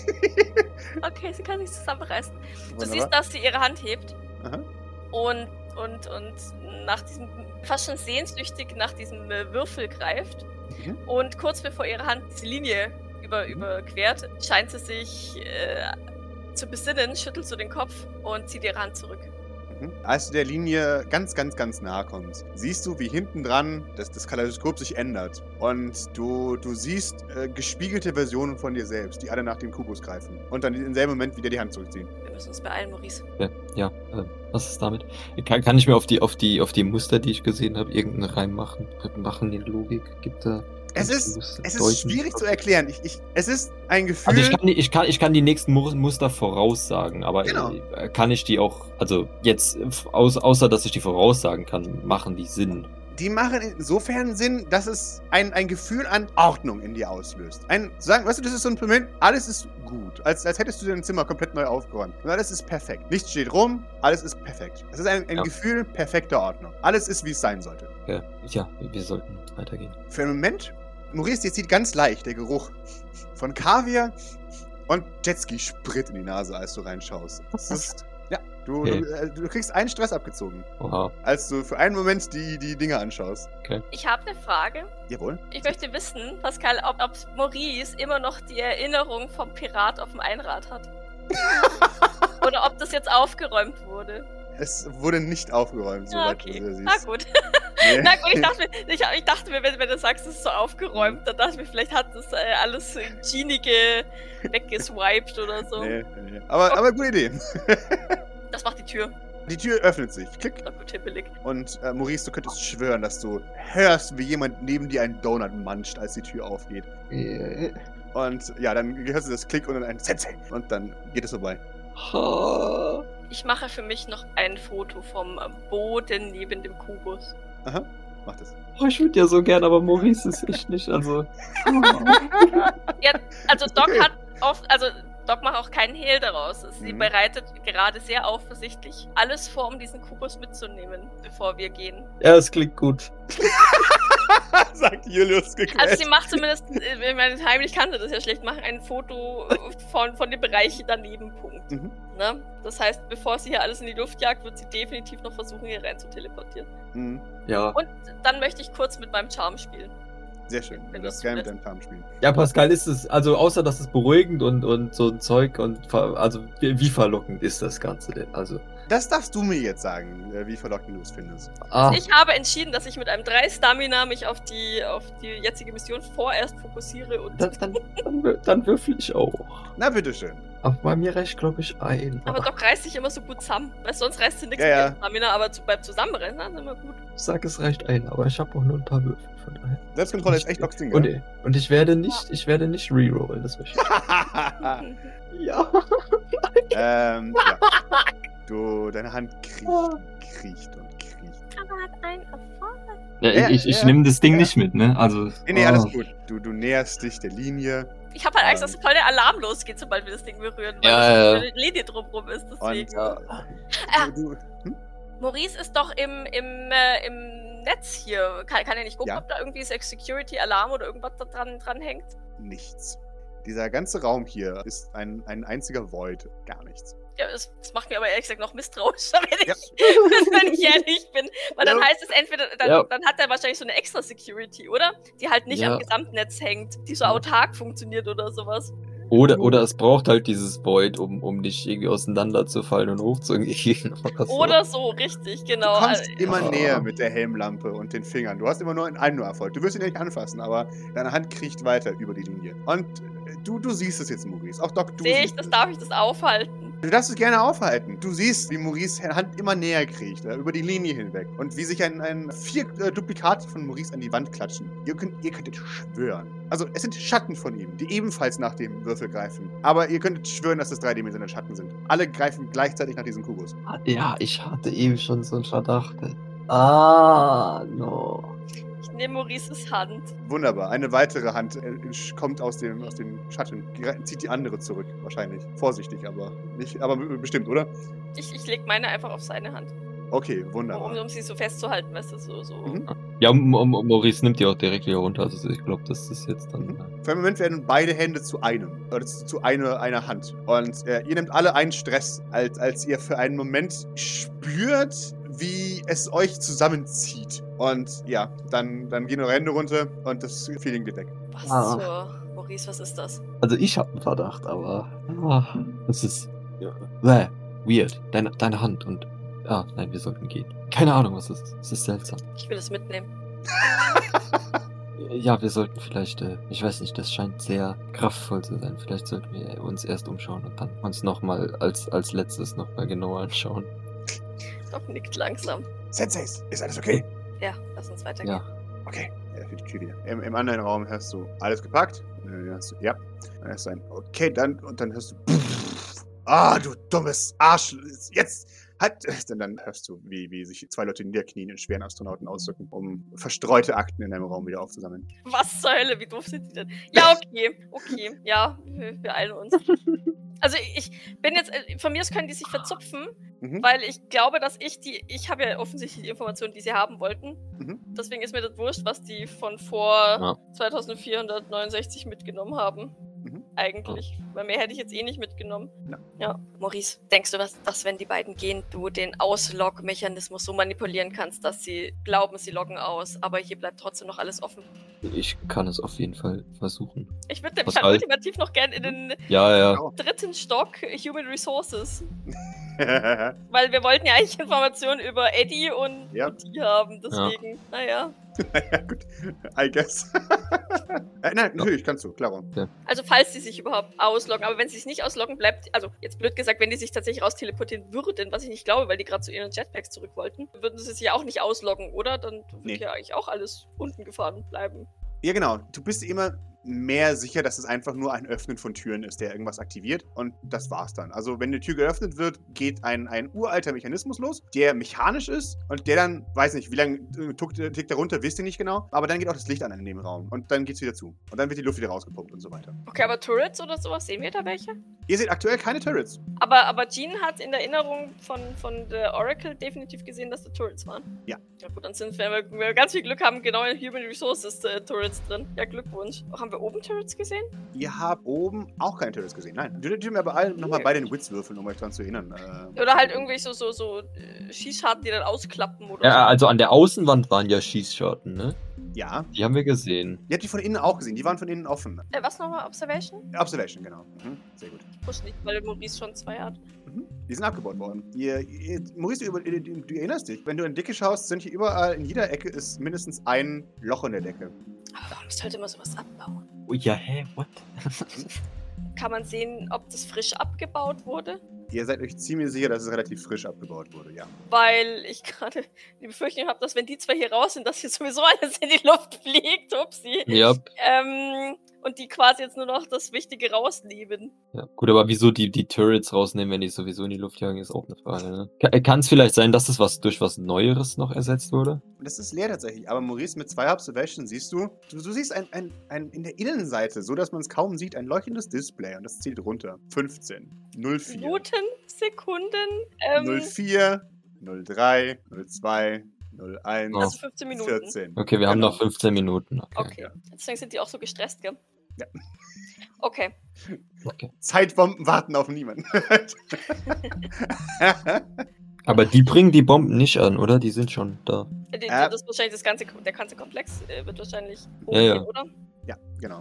Okay, sie kann sich zusammenreißen. Du siehst, Wunderbar. dass sie ihre Hand hebt Aha. und, und, und nach diesem, fast schon sehnsüchtig nach diesem äh, Würfel greift. Mhm. Und kurz bevor ihre Hand diese Linie über, überquert, scheint sie sich äh, zu besinnen, schüttelt so den Kopf und zieht ihre Hand zurück. Mhm. Als du der Linie ganz, ganz, ganz nahe kommst, siehst du, wie hinten dran das, das Kaleidoskop sich ändert. Und du, du siehst äh, gespiegelte Versionen von dir selbst, die alle nach dem Kubus greifen. Und dann im selben Moment wieder die Hand zurückziehen. Wir müssen uns beeilen, Maurice. Ja, ja äh, was ist damit? Kann, kann ich mir auf die, auf die, auf die Muster, die ich gesehen habe, irgendeinen Reim machen? Machen die Logik? Gibt da. Es ist- Es ist schwierig zu erklären. Ich, ich, es ist ein Gefühl. Also ich kann, die, ich, kann, ich kann die nächsten Mu- Muster voraussagen, aber Genau. äh, kann ich die auch, also jetzt, außer dass ich die voraussagen kann, machen die Sinn. die machen insofern Sinn, dass es ein, ein Gefühl an Ordnung in dir auslöst. Ein, sagen, weißt du, das ist so ein Moment, alles ist gut. Als, als hättest du dein Zimmer komplett neu aufgeräumt. Und alles ist perfekt. Nichts steht rum, alles ist perfekt. Es ist ein, ein Ja. Gefühl perfekter Ordnung. Alles ist, wie es sein sollte. Ja, ja wir sollten weitergehen. Für einen Moment, Maurice, dir zieht ganz leicht der Geruch von Kaviar und Jetski-Sprit in die Nase, als du reinschaust. Das ist, ja, du, Okay. du, äh, du kriegst einen Stress abgezogen, Oha. als du für einen Moment die, die Dinge anschaust. Ich habe eine Frage. Jawohl. Ich möchte wissen, Pascal, ob, ob Maurice immer noch die Erinnerung vom Pirat auf dem Einrad hat. Oder ob das jetzt aufgeräumt wurde. Es wurde nicht aufgeräumt, Ja, soweit okay. du siehst. Na gut. Nee. Na gut, ich dachte, mir, ich, ich dachte mir, wenn, wenn du sagst, es ist so aufgeräumt, dann dachte ich mir, vielleicht hat das äh, alles äh, Genige weggeswiped oder so. Nee, nee, nee. Aber, aber gute Idee. Das macht die Tür. Die Tür öffnet sich. Klick. Na gut, hibbelig. Und äh, Maurice, du könntest schwören, dass du hörst, wie jemand neben dir einen Donut manscht, als die Tür aufgeht. Und ja, dann hörst du das Klick und dann ein Sensei. Und dann geht es vorbei. Ich mache für mich noch ein Foto vom Boden neben dem Kubus. Aha, mach das. Oh, ich würde ja so gern, aber Maurice ist echt nicht, also. Also Doc okay. hat oft, also Doc macht auch keinen Hehl daraus. Sie Mhm. bereitet gerade sehr aufversichtlich alles vor, um diesen Kubus mitzunehmen, bevor wir gehen. Ja, es klingt gut. Sagt Julius gequält. Also sie macht zumindest, äh, ich meine, heimlich kann sie das ja schlecht machen, ein Foto von, von dem Bereich daneben Punkt. Mhm. Ne? Das heißt, bevor sie hier alles in die Luft jagt, wird sie definitiv noch versuchen, hier rein zu teleportieren. Mhm. Ja. Und dann möchte ich kurz mit meinem Charme spielen. Sehr schön. Du Wenn darfst gerne mit deinem Charme spielen. Ja, Pascal, ist es, also außer dass es beruhigend und, und so ein Zeug und ver- also wie, wie verlockend ist das Ganze denn? Also. Das darfst du mir jetzt sagen, äh, wie verlockend du es findest. Ah, Ich habe entschieden, dass ich mit einem 3 Stamina mich auf die, auf die jetzige Mission vorerst fokussiere und. dann, dann, dann, dann würfel ich auch. Na, bitteschön. Aber bei mir reicht, glaube ich, ein. Aber Doc reißt sich immer so gut zusammen. Weil sonst reißt sie nichts Ja, ja. Stamina, aber zu, beim Zusammenrennen, na, ist immer gut. Ich sag, es reicht ein, aber ich habe auch nur ein paar Würfel, von daher. Selbstkontrolle ist echt Docs Ding, Und, gell? und ich werde nicht, ich werde nicht rerollen, das möchte ich. Ja. ähm, ja. Du, deine Hand kriecht und kriecht und kriecht. Aber hat einen Erfolg. Ja, Ja, ich, ich ja. nehme das Ding Ja. nicht mit, ne? Also. Nee, nee, alles oh. gut. Du, du näherst dich der Linie Ich habe halt Angst, Ähm. dass voll der Alarm losgeht, sobald wir das Ding berühren, weil Ja, das ja. eine Linie drumrum ist. und Deswegen. äh, Ah. du, du, hm? Maurice ist doch im, im, äh, im Netz hier. Kann, kann er nicht gucken, Ja. ob da irgendwie Security-Alarm oder irgendwas da dran, dran hängt? nichts. Dieser ganze Raum hier ist ein, ein einziger Void. Gar nichts. Ja, das, das macht mir aber ehrlich gesagt noch misstrauischer, wenn ich, Ja. wenn ich ehrlich bin. Weil dann Ja. heißt es entweder, dann, Ja. dann hat er wahrscheinlich so eine extra Security, oder? Die halt nicht Ja. am Gesamtnetz hängt, die so autark funktioniert oder sowas. Oder, oder es braucht halt dieses Void, um, um dich irgendwie auseinanderzufallen und hochzugehen. Oder so. Oder so, richtig, genau. Du kommst Also, immer Ah. näher mit der Helmlampe und den Fingern. Du hast immer nur einen nur Erfolg. Du wirst ihn nicht anfassen, aber deine Hand kriecht weiter über die Linie. Und du, du siehst es jetzt, Maurice. Auch Doc, du Sehe ich das, es. darf ich das aufhalten? Du darfst es gerne aufhalten. Du siehst, wie Maurice Hand immer näher kriecht, äh, über die Linie hinweg. Und wie sich ein, ein vier äh, Duplikate von Maurice an die Wand klatschen. Ihr, könnt, ihr könntet schwören. Also, es sind Schatten von ihm, die ebenfalls nach dem Würfel greifen. Aber ihr könntet schwören, dass es dreidimensionale Schatten sind. Alle greifen gleichzeitig nach diesem Kubus. Ja, ich hatte eben schon so einen Verdacht. Ah, no. Ich nehme Maurices Hand. Wunderbar. Eine weitere Hand äh, kommt aus dem, aus dem Schatten. Die zieht die andere zurück, wahrscheinlich. Vorsichtig, aber nicht, aber bestimmt, oder? Ich, ich leg meine einfach auf seine Hand. Okay, Um, wunderbar. um sie so festzuhalten, weißt du, so. so. Mhm. Ja, M- M- Maurice nimmt die auch direkt wieder runter. Also ich glaube, das ist jetzt dann. Mhm. äh, Für einen Moment werden beide Hände zu einem. Oder zu, zu eine, einer Hand. Und äh, ihr nehmt alle einen Stress, als, als ihr für einen Moment spürt, wie es euch zusammenzieht. Und ja, dann, dann gehen eure Hände runter und das Feeling geht weg. Was Ah. zur. Maurice, was ist das? Also ich habe einen Verdacht, aber ah, das ist ja, bäh, weird. Deine, deine Hand und ah, nein, wir sollten gehen. Keine Ahnung, was es ist. Es ist seltsam. Ich will es mitnehmen. Ja, wir sollten vielleicht, äh, ich weiß nicht, das scheint sehr kraftvoll zu sein. Vielleicht sollten wir uns erst umschauen und dann uns nochmal als, als letztes nochmal genauer anschauen. Doc nickt langsam. Senseis, ist alles okay? Ja, lass uns weitergehen. Ja, Okay. Er öffnet die Tür wieder. Im, Im anderen Raum hörst du alles gepackt. Du, ja. Dann du ein, okay, dann, und dann hörst du, ah, du dummes Arsch. Jetzt, halt. Dann, dann hörst du, wie, wie sich zwei Leute niederknien in schweren Astronauten ausdrücken, um verstreute Akten in einem Raum wieder aufzusammeln. Was zur Hölle, wie doof sind die denn? Ja, okay, okay, ja, wir wir eilen uns. Also ich bin jetzt, äh, von mir aus können die sich verzupfen, Mhm. weil ich glaube, dass ich die, ich habe ja offensichtlich die Informationen, die sie haben wollten. Mhm. Deswegen ist mir das wurscht, was die von vor Ja. 2469 mitgenommen haben. Eigentlich. Weil mehr hätte ich jetzt eh nicht mitgenommen. Ja. ja. Maurice, denkst du, dass, dass wenn die beiden gehen, du den Auslog-Mechanismus so manipulieren kannst, dass sie glauben, sie loggen aus, aber hier bleibt trotzdem noch alles offen? ich kann es auf jeden Fall versuchen. Ich würde nämlich Was halt ultimativ noch gern in den Ja, ja. Dritten Stock Human Resources. Weil wir wollten ja eigentlich Informationen über Eddie und Ja. die haben. Deswegen, naja. ja, gut. I guess. äh, nein, natürlich kannst du, klar. Also falls die sich überhaupt ausloggen, aber wenn sie sich nicht ausloggen, bleibt, also jetzt blöd gesagt, wenn die sich tatsächlich raus teleportieren würden, was ich nicht glaube, weil die gerade zu ihren Jetpacks zurück wollten, würden sie sich ja auch nicht ausloggen, oder? Dann wird Nee. ja eigentlich auch alles unten gefahren bleiben. Ja, genau. Du bist immer mehr sicher, dass es einfach nur ein Öffnen von Türen ist, der irgendwas aktiviert. Und das war's dann. Also, wenn die Tür geöffnet wird, geht ein, ein uralter Mechanismus los, der mechanisch ist und der dann, weiß nicht, wie lange äh, tuckt- tickt der runter, wisst ihr nicht genau. Aber dann geht auch das Licht an in dem Raum. Und dann geht's wieder zu. Und dann wird die Luft wieder rausgepumpt und so weiter. Okay, aber Turrets oder sowas, sehen wir da welche? Ihr seht aktuell keine Turrets. Aber, aber Jean hat in der Erinnerung von, von der Oracle definitiv gesehen, dass da Turrets waren. Ja. Ja gut, dann sind wir, wenn wir ganz viel Glück haben, genau in Human Resources äh, Turrets drin. Ja, Glückwunsch. Haben wir oben Turrets gesehen? Ihr habt oben auch keine Turrets gesehen. Nein. Dürft ihr mir aber alle nochmal bei den Wits würfeln, um euch daran zu erinnern. Äh, Oder halt irgendwie so, so, so äh, Schießscharten, die dann ausklappen oder Ja, also an der Außenwand waren ja Schießscharten, ne? Ja. Die haben wir gesehen. Ihr habt die von innen auch gesehen. Die waren von innen offen. Äh, was nochmal? Observation? Observation, genau. Mhm. Sehr gut. Ich push nicht, weil Maurice schon zwei hat. Mhm. Die sind abgebaut worden. Ihr, ihr, Maurice, du, du, du erinnerst dich, wenn du in die Decke schaust, sind hier überall, in jeder Ecke ist mindestens ein Loch in der Decke. Aber warum sollte man sowas abbauen? Oh ja, hä, what? Kann man sehen, ob das frisch abgebaut wurde? Ihr seid euch ziemlich sicher, dass es relativ frisch abgebaut wurde, ja. Weil ich gerade die Befürchtung habe, dass wenn die zwei hier raus sind, dass hier sowieso alles in die Luft fliegt, upsie. ja, Ähm, und die quasi jetzt nur noch das Wichtige rausnehmen. ja. Gut, aber wieso die, die Turrets rausnehmen, wenn die sowieso in die Luft jagen, ist auch eine Frage, ne? Kann es vielleicht sein, dass das was durch was Neueres noch ersetzt wurde? Das ist leer tatsächlich. Aber Maurice, mit zwei Observation siehst du, du, du siehst ein, ein, ein, in der Innenseite, so dass man es kaum sieht, ein leuchtendes Display. Und das zählt runter. 15, 04, Minuten, Sekunden, ähm, 04, 03, 02, 01, Oh. also 15 Minuten. 14. Okay, wir haben Genau. noch 15 Minuten. Okay. Okay. Ja. Deswegen sind die auch so gestresst, gell? Ja. Okay. okay. Zeitbomben warten auf niemanden. Aber die bringen die Bomben nicht an, oder? Die sind schon da. Die, Äh. das ist wahrscheinlich das ganze, der ganze Komplex äh, wird wahrscheinlich Ja, ja. hochgehen, oder? Ja, genau.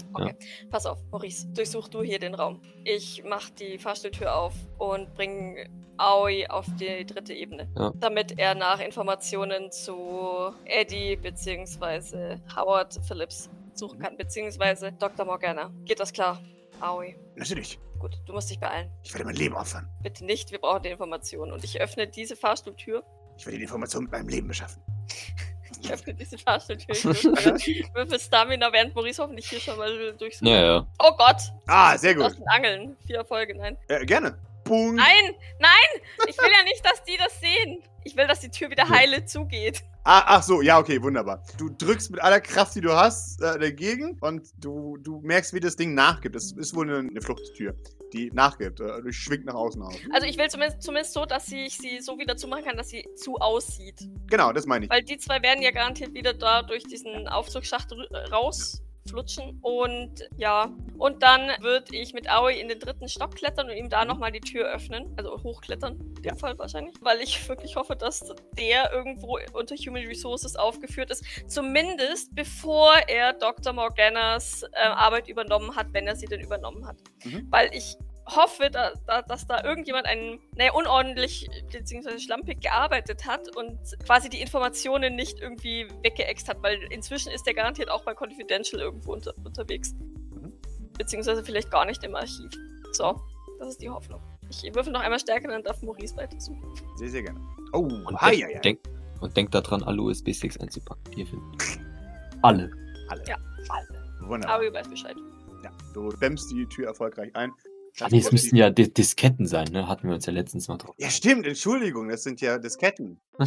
Pass auf, Maurice, durchsuch du hier den Raum. Ich mach die Fahrstuhltür auf und bring Aoi auf die dritte Ebene. Ja. Damit er nach Informationen zu Eddie bzw. Howard Phillips suchen kann, beziehungsweise Dr. Morgana. Geht das klar? Aoi. Natürlich. Gut, du musst dich beeilen. Ich werde mein Leben opfern. Bitte nicht, wir brauchen die Informationen. Und ich öffne diese Fahrstuhltür. Ich werde die Information mit meinem Leben beschaffen. Ich öffne diese Fahrstuhltür. Ich würfel- Stamina, während Maurice hoffentlich hier schon mal durchsucht. Ja, ja. Oh Gott! Ah, sehr Aus gut. den Angeln. Vier Erfolge, nein. Äh, gerne. Bung. Nein, nein! Ich will ja nicht, dass die das sehen. Ich will, dass die Tür wieder heile zugeht. Ah, ach so, ja, okay, wunderbar. Du drückst mit aller Kraft, die du hast, äh, dagegen und du, du merkst, wie das Ding nachgibt. Das ist wohl eine, eine Fluchttür, die nachgibt. Äh, die schwingt nach außen aus. Also ich will zumindest, zumindest so, dass ich sie so wieder zumachen kann, dass sie zu aussieht. Genau, das meine ich. Weil die zwei werden ja garantiert wieder da durch diesen Aufzugsschacht rü- rausflutschen. Und ja, und dann würde ich mit Aoi in den dritten Stock klettern und ihm da nochmal die Tür öffnen. Also hochklettern, in dem Ja. Fall wahrscheinlich. Weil ich wirklich hoffe, dass der irgendwo unter Human Resources aufgeführt ist. Zumindest bevor er Dr. Morganas äh, Arbeit übernommen hat, wenn er sie denn übernommen hat. Mhm. Weil ich hoffe, da, da, dass da irgendjemand einen, naja, unordentlich bzw. schlampig gearbeitet hat und quasi die Informationen nicht irgendwie weggeext hat, weil inzwischen ist der garantiert auch bei Confidential irgendwo unter, unterwegs. Mhm. Beziehungsweise vielleicht gar nicht im Archiv. So, das ist die Hoffnung. Ich würfel noch einmal stärker, dann darf Maurice weitersuchen. Sehr, sehr gerne. Oh, Und, hi, denk, hi, denk, und denkt daran, alle USB-Sticks einzupacken, die ihr findet. Alle. Alle. Ja. Wunderbar. Aber ihr weißt Bescheid. Ja, du dämmst die Tür erfolgreich ein. Ah, nee, es müssten ja Di- Disketten sein, ne? Hatten wir uns ja letztens mal drauf. Ja, stimmt, Entschuldigung, das sind ja Disketten.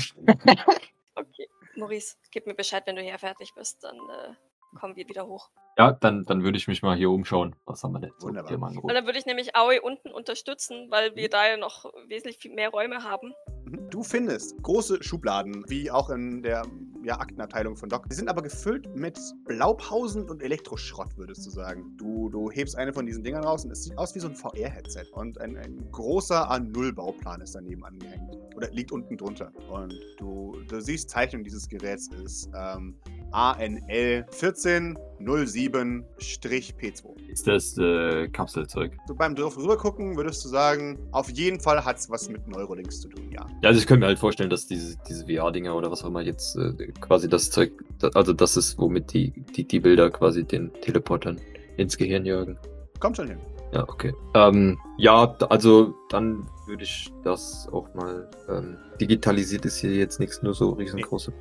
Okay. Maurice, gib mir Bescheid, wenn du hier fertig bist, dann äh, kommen wir wieder hoch. Ja, dann, dann würde ich mich mal hier umschauen. Was haben wir denn so Wunderbar. Und dann würde ich nämlich Aoi unten unterstützen, weil wir da ja noch wesentlich viel mehr Räume haben. Mhm. Du findest große Schubladen, wie auch in der ja, Aktenabteilung von Doc. Die sind aber gefüllt mit Blaupausen und Elektroschrott, würdest du sagen. Du, du hebst eine von diesen Dingern raus und es sieht aus wie so ein VR-Headset. Und ein, ein großer A0-Bauplan ist daneben angehängt. Oder liegt unten drunter. Und du, du siehst, Zeichnung dieses Geräts ist ähm, ANL 1407-P2. Ist das äh, Kapselzeug? So beim drauf rübergucken würdest du sagen, auf jeden Fall hat es was mit Neurolinks zu tun, ja. Ja, also ich könnte mir halt vorstellen, dass diese, diese VR-Dinger oder was auch immer jetzt äh, quasi das Zeug, also das ist, womit die, die, die Bilder quasi den Teleportern ins Gehirn jagen. Kommt schon hin. Ja, okay. Ähm, ja, also dann würde ich das auch mal ähm, digitalisiert ist hier jetzt nichts, nur so riesengroße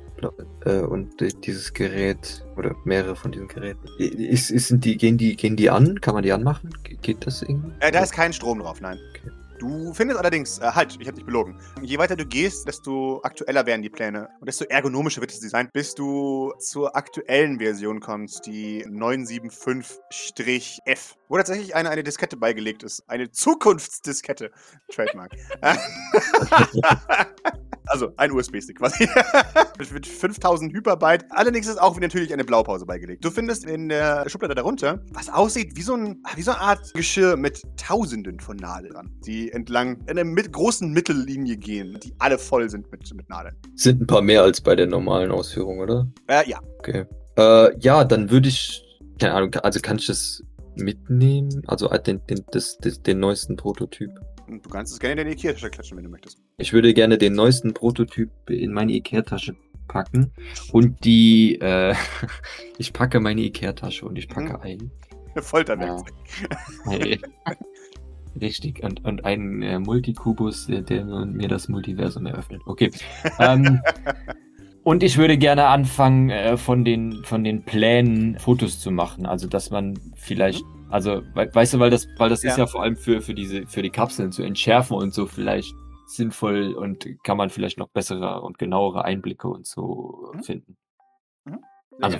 äh, und äh, dieses Gerät oder mehrere von diesen Geräten. Ist, ist, sind die, gehen die, gehen die an? Kann man die anmachen? Ge- Geht das irgendwie? Äh, da ist kein Strom drauf, nein. Okay. Du findest allerdings, äh, halt, ich habe dich belogen. Je weiter du gehst, desto aktueller werden die Pläne und desto ergonomischer wird das Design, bis du zur aktuellen Version kommst, die 975-F, wo tatsächlich eine, eine Diskette beigelegt ist. Eine Zukunftsdiskette. Trademark. also ein USB-Stick quasi. mit, mit 5000 Hyperbyte. Allerdings ist auch natürlich eine Blaupause beigelegt. Du findest in der Schublade darunter, was aussieht wie so, ein, wie so eine Art Geschirr mit Tausenden von Nadeln dran, die entlang einer mit großen Mittellinie gehen, die alle voll sind mit, mit Nadeln. Sind ein paar mehr als bei der normalen Ausführung, oder? Äh, ja. Okay. Äh, ja, dann würde ich, keine Ahnung, also kann ich das mitnehmen? Also äh, den, den, das, das, den neuesten Prototyp. Und du kannst es gerne in deine Ikea-Tasche klatschen, wenn du möchtest. Ich würde gerne den neuesten Prototyp in meine Ikea-Tasche packen und die, äh, ich packe meine Ikea-Tasche und ich packe Mhm. ein. Folterwerkzeug. Hey. Richtig, und, und einen äh, Multikubus, der, der mir das Multiversum eröffnet. Okay. Ähm, und ich würde gerne anfangen, äh, von, den, von den Plänen Fotos zu machen. Also, dass man vielleicht, also, we weißt du, weil das, weil das ist Mhm. Ja. ja vor allem für, für, diese, für die Kapseln zu entschärfen und so vielleicht sinnvoll und kann man vielleicht noch bessere und genauere Einblicke und so Mhm. finden. Sehr Also,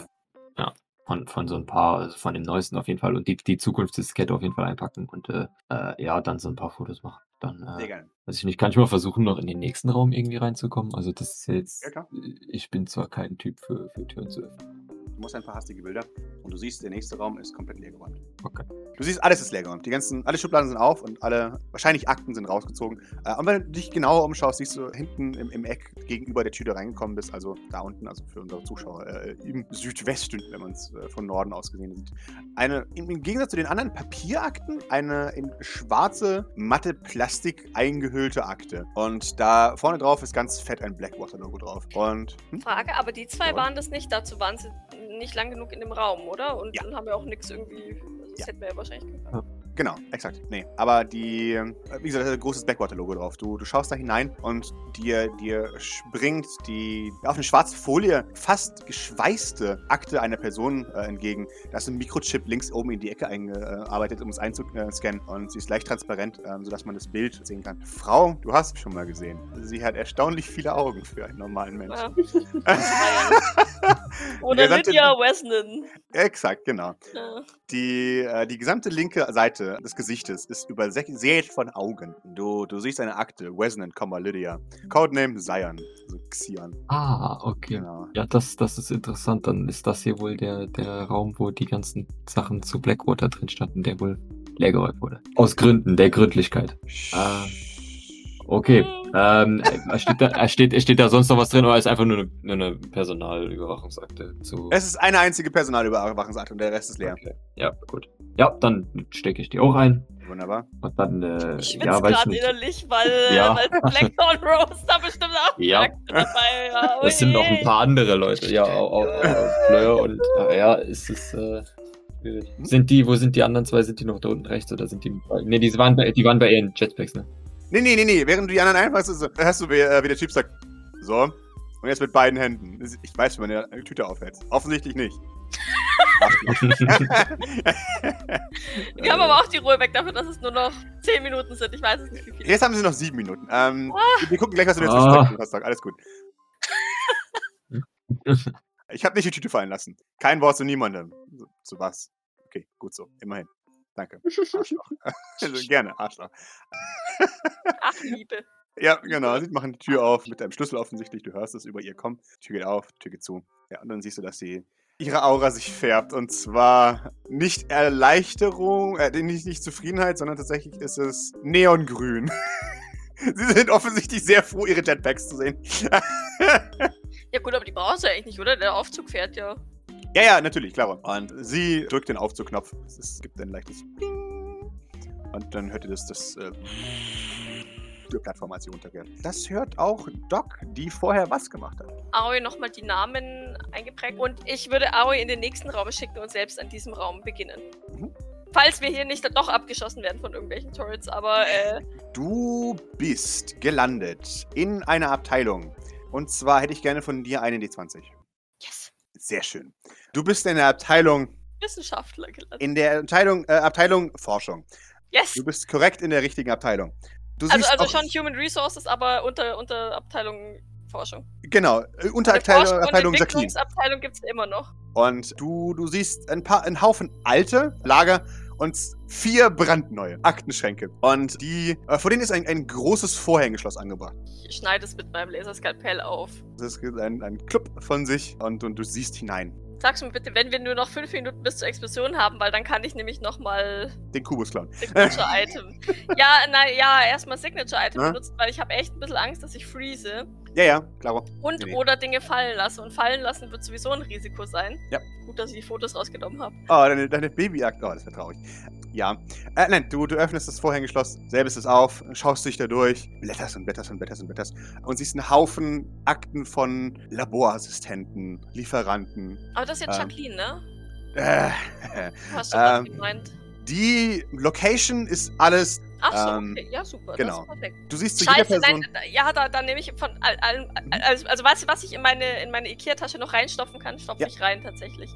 ja, von, von so ein paar, also von dem neuesten auf jeden Fall und die, die Zukunftsdiskette auf jeden Fall einpacken und äh, äh, ja, dann so ein paar Fotos machen. Dann, Sehr äh, gerne. weiß ich nicht, kann ich mal versuchen, noch in den nächsten Raum irgendwie reinzukommen? Also, das ist jetzt, Ja, ich bin zwar kein Typ für, für Türen zu öffnen. Du musst ein paar hastige Bilder und du siehst, der nächste Raum ist komplett leergeräumt. Okay. Du siehst, alles ist leergeräumt. Die ganzen, alle Schubladen sind auf und alle, wahrscheinlich Akten sind rausgezogen. Äh, und wenn du dich genauer umschaust, siehst du hinten im, im Eck gegenüber der Tür, die reingekommen bist, also da unten, also für unsere Zuschauer, äh, im Südwesten, wenn man es äh, von Norden aus gesehen sieht, eine, im, im Gegensatz zu den anderen Papierakten, eine in schwarze, matte Plastik eingehüllte Akte. Und da vorne drauf ist ganz fett ein Blackwater-Logo drauf. Und, hm? Frage, aber die zwei Ja. waren das nicht. Dazu waren sie nicht lang genug in dem Raum, oder? Und Ja. dann haben wir auch nichts irgendwie. Also das Ja. hätten wir ja wahrscheinlich können. Genau, exakt. Nee, aber die, äh, wie gesagt, da ist ein großes Backwater-Logo drauf. Du, du schaust da hinein und dir, dir springt die auf eine schwarze Folie fast geschweißte Akte einer Person äh, entgegen. Da ist ein Mikrochip links oben in die Ecke eingearbeitet, um es einzuscannen. Und sie ist leicht transparent, ähm, sodass man das Bild sehen kann. Frau, du hast sie schon mal gesehen. Sie hat erstaunlich viele Augen für einen normalen Menschen. Oder Lydia Wesnon. Exakt, genau. Ja. Die, äh, die gesamte linke Seite des Gesichtes ist übersät von Augen. Du, du siehst eine Akte, Wesnan, Lydia. Codename Zion, also Xion. Ah, okay. Genau. Ja, das, das ist interessant. Dann ist das hier wohl der, der Raum, wo die ganzen Sachen zu Blackwater drin standen, der wohl leergeräumt wurde. Aus Gründen der Gründlichkeit. Ah. Okay. Ähm, äh, steht, da, äh, steht, steht da sonst noch was drin oder ist einfach nur eine, nur eine Personalüberwachungsakte zu. Es ist eine einzige Personalüberwachungsakte und der Rest ist leer. Okay. Ja, gut. Ja, dann stecke ich die auch ein. Wunderbar. Und dann, äh, Ich schwitze ja, weiß gerade nicht. innerlich, weil, Ja. weil Blackthorn Rose da bestimmt auch Ja. Dabei ja, oh Es sind noch ein paar andere Leute, ja, auch, auch, und ah, ja, es ist äh, schwierig. Hm? Sind die, wo sind die anderen zwei? Sind die noch da unten rechts oder sind die Ne, die waren bei die waren bei ihren Jetpacks, ne? Nee, nee, nee, nee. Während du die anderen einfachst, hörst du, wie, äh, wie der Typ sagt, so. Und jetzt mit beiden Händen. Ich weiß, wie man eine Tüte aufhält. Offensichtlich nicht. Wir haben aber auch die Ruhe weg dafür, dass es nur noch 10 Minuten sind. Ich weiß es nicht, wie viel. Jetzt haben sie noch sieben Minuten. Ähm, Ah. Wir gucken gleich, was du jetzt Ah. hast. Alles gut. Ich habe nicht die Tüte fallen lassen. Kein Wort zu niemandem. Zu was? Okay, gut so. Immerhin. Danke. Arschloch. also, gerne, Arschloch. Ach, Liebe. Ja, genau. Sie machen die Tür auf mit einem Schlüssel offensichtlich. Du hörst es über ihr kommen. Tür geht auf, Tür geht zu. Ja, und dann siehst du, dass sie ihre Aura sich färbt. Und zwar nicht Erleichterung, äh, nicht, nicht Zufriedenheit, sondern tatsächlich ist es Neongrün. Sie sind offensichtlich sehr froh, ihre Jetpacks zu sehen. Ja gut, aber die brauchst du ja eigentlich nicht, oder? Der Aufzug fährt ja. Ja, ja, natürlich, klar. Und sie drückt den Aufzugknopf. Es, gibt ein leichtes Bing. Und dann hört ihr das, das äh, die Plattform, als sie runtergeht. Das hört auch Doc, die vorher was gemacht hat. Aoi nochmal die Namen eingeprägt. Und ich würde Aoi in den nächsten Raum schicken und selbst an diesem Raum beginnen. Mhm. Falls wir hier nicht doch abgeschossen werden von irgendwelchen Turrets, aber äh, Du bist gelandet in einer Abteilung. Und zwar hätte ich gerne von dir einen D20. Sehr schön. Du bist in der Abteilung, Wissenschaftler gelandet. in der Abteilung, äh, Abteilung Forschung. Yes! Du bist korrekt in der richtigen Abteilung. Du Also, also schon Human Resources, aber unter, unter Abteilung Forschung. Genau, äh, Eine Unterabteilung Forschung und Abteilung Jacqueline. Entwicklungsabteilung gibt es immer noch. Und du, du siehst ein paar, einen Haufen alte Lager und vier brandneue Aktenschränke. Und die, äh, vor denen ist ein, ein großes Vorhängeschloss angebracht. Ich schneide es mit meinem Laserskalpell auf. Das ist ein, ein Club von sich und, und du siehst hinein. Sag's mir bitte, wenn wir nur noch fünf Minuten bis zur Explosion haben, weil dann kann ich nämlich nochmal Den Kubus klauen. Signature-Item. ja, na ja, erstmal Signature-Item benutzen, weil ich habe echt ein bisschen Angst, dass ich freeze Ja, ja, klaro. und Nee, oder Dinge fallen lasse. Und fallen lassen wird sowieso ein Risiko sein. Ja. Gut, dass ich die Fotos rausgenommen habe. Oh, deine, deine Babyakt. Oh, das wäre traurig. Ja. Äh, nein, du, du öffnest das Vorhängeschloss, selbst es auf, schaust dich da durch, blätterst und blätterst und blätterst und blätterst und siehst einen Haufen Akten von Laborassistenten, Lieferanten. Aber das ist jetzt Ähm. Jacqueline, ne? Äh, Du hast was ähm, gemeint. die Location ist alles. Ach so, ähm, okay. Ja, super. genau. Das ist perfekt. Du siehst zu jeder Scheiße, Person. nein, ja, da, da nehme ich von all- allem, also, also weißt du, was ich in meine, in meine Ikea-Tasche noch reinstopfen kann, stopfe Ja. ich rein tatsächlich.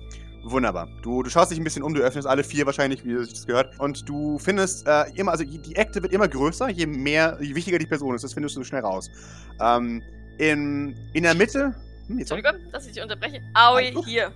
Wunderbar. Du, du schaust dich ein bisschen um, du öffnest alle vier wahrscheinlich, wie sich das gehört. Und du findest äh, immer, also die Akte wird immer größer, je mehr, je wichtiger die Person ist. Das findest du schnell raus. Ähm, in, in der Mitte. Hm, Entschuldigung, dass ich dich unterbreche. Aoi, hier.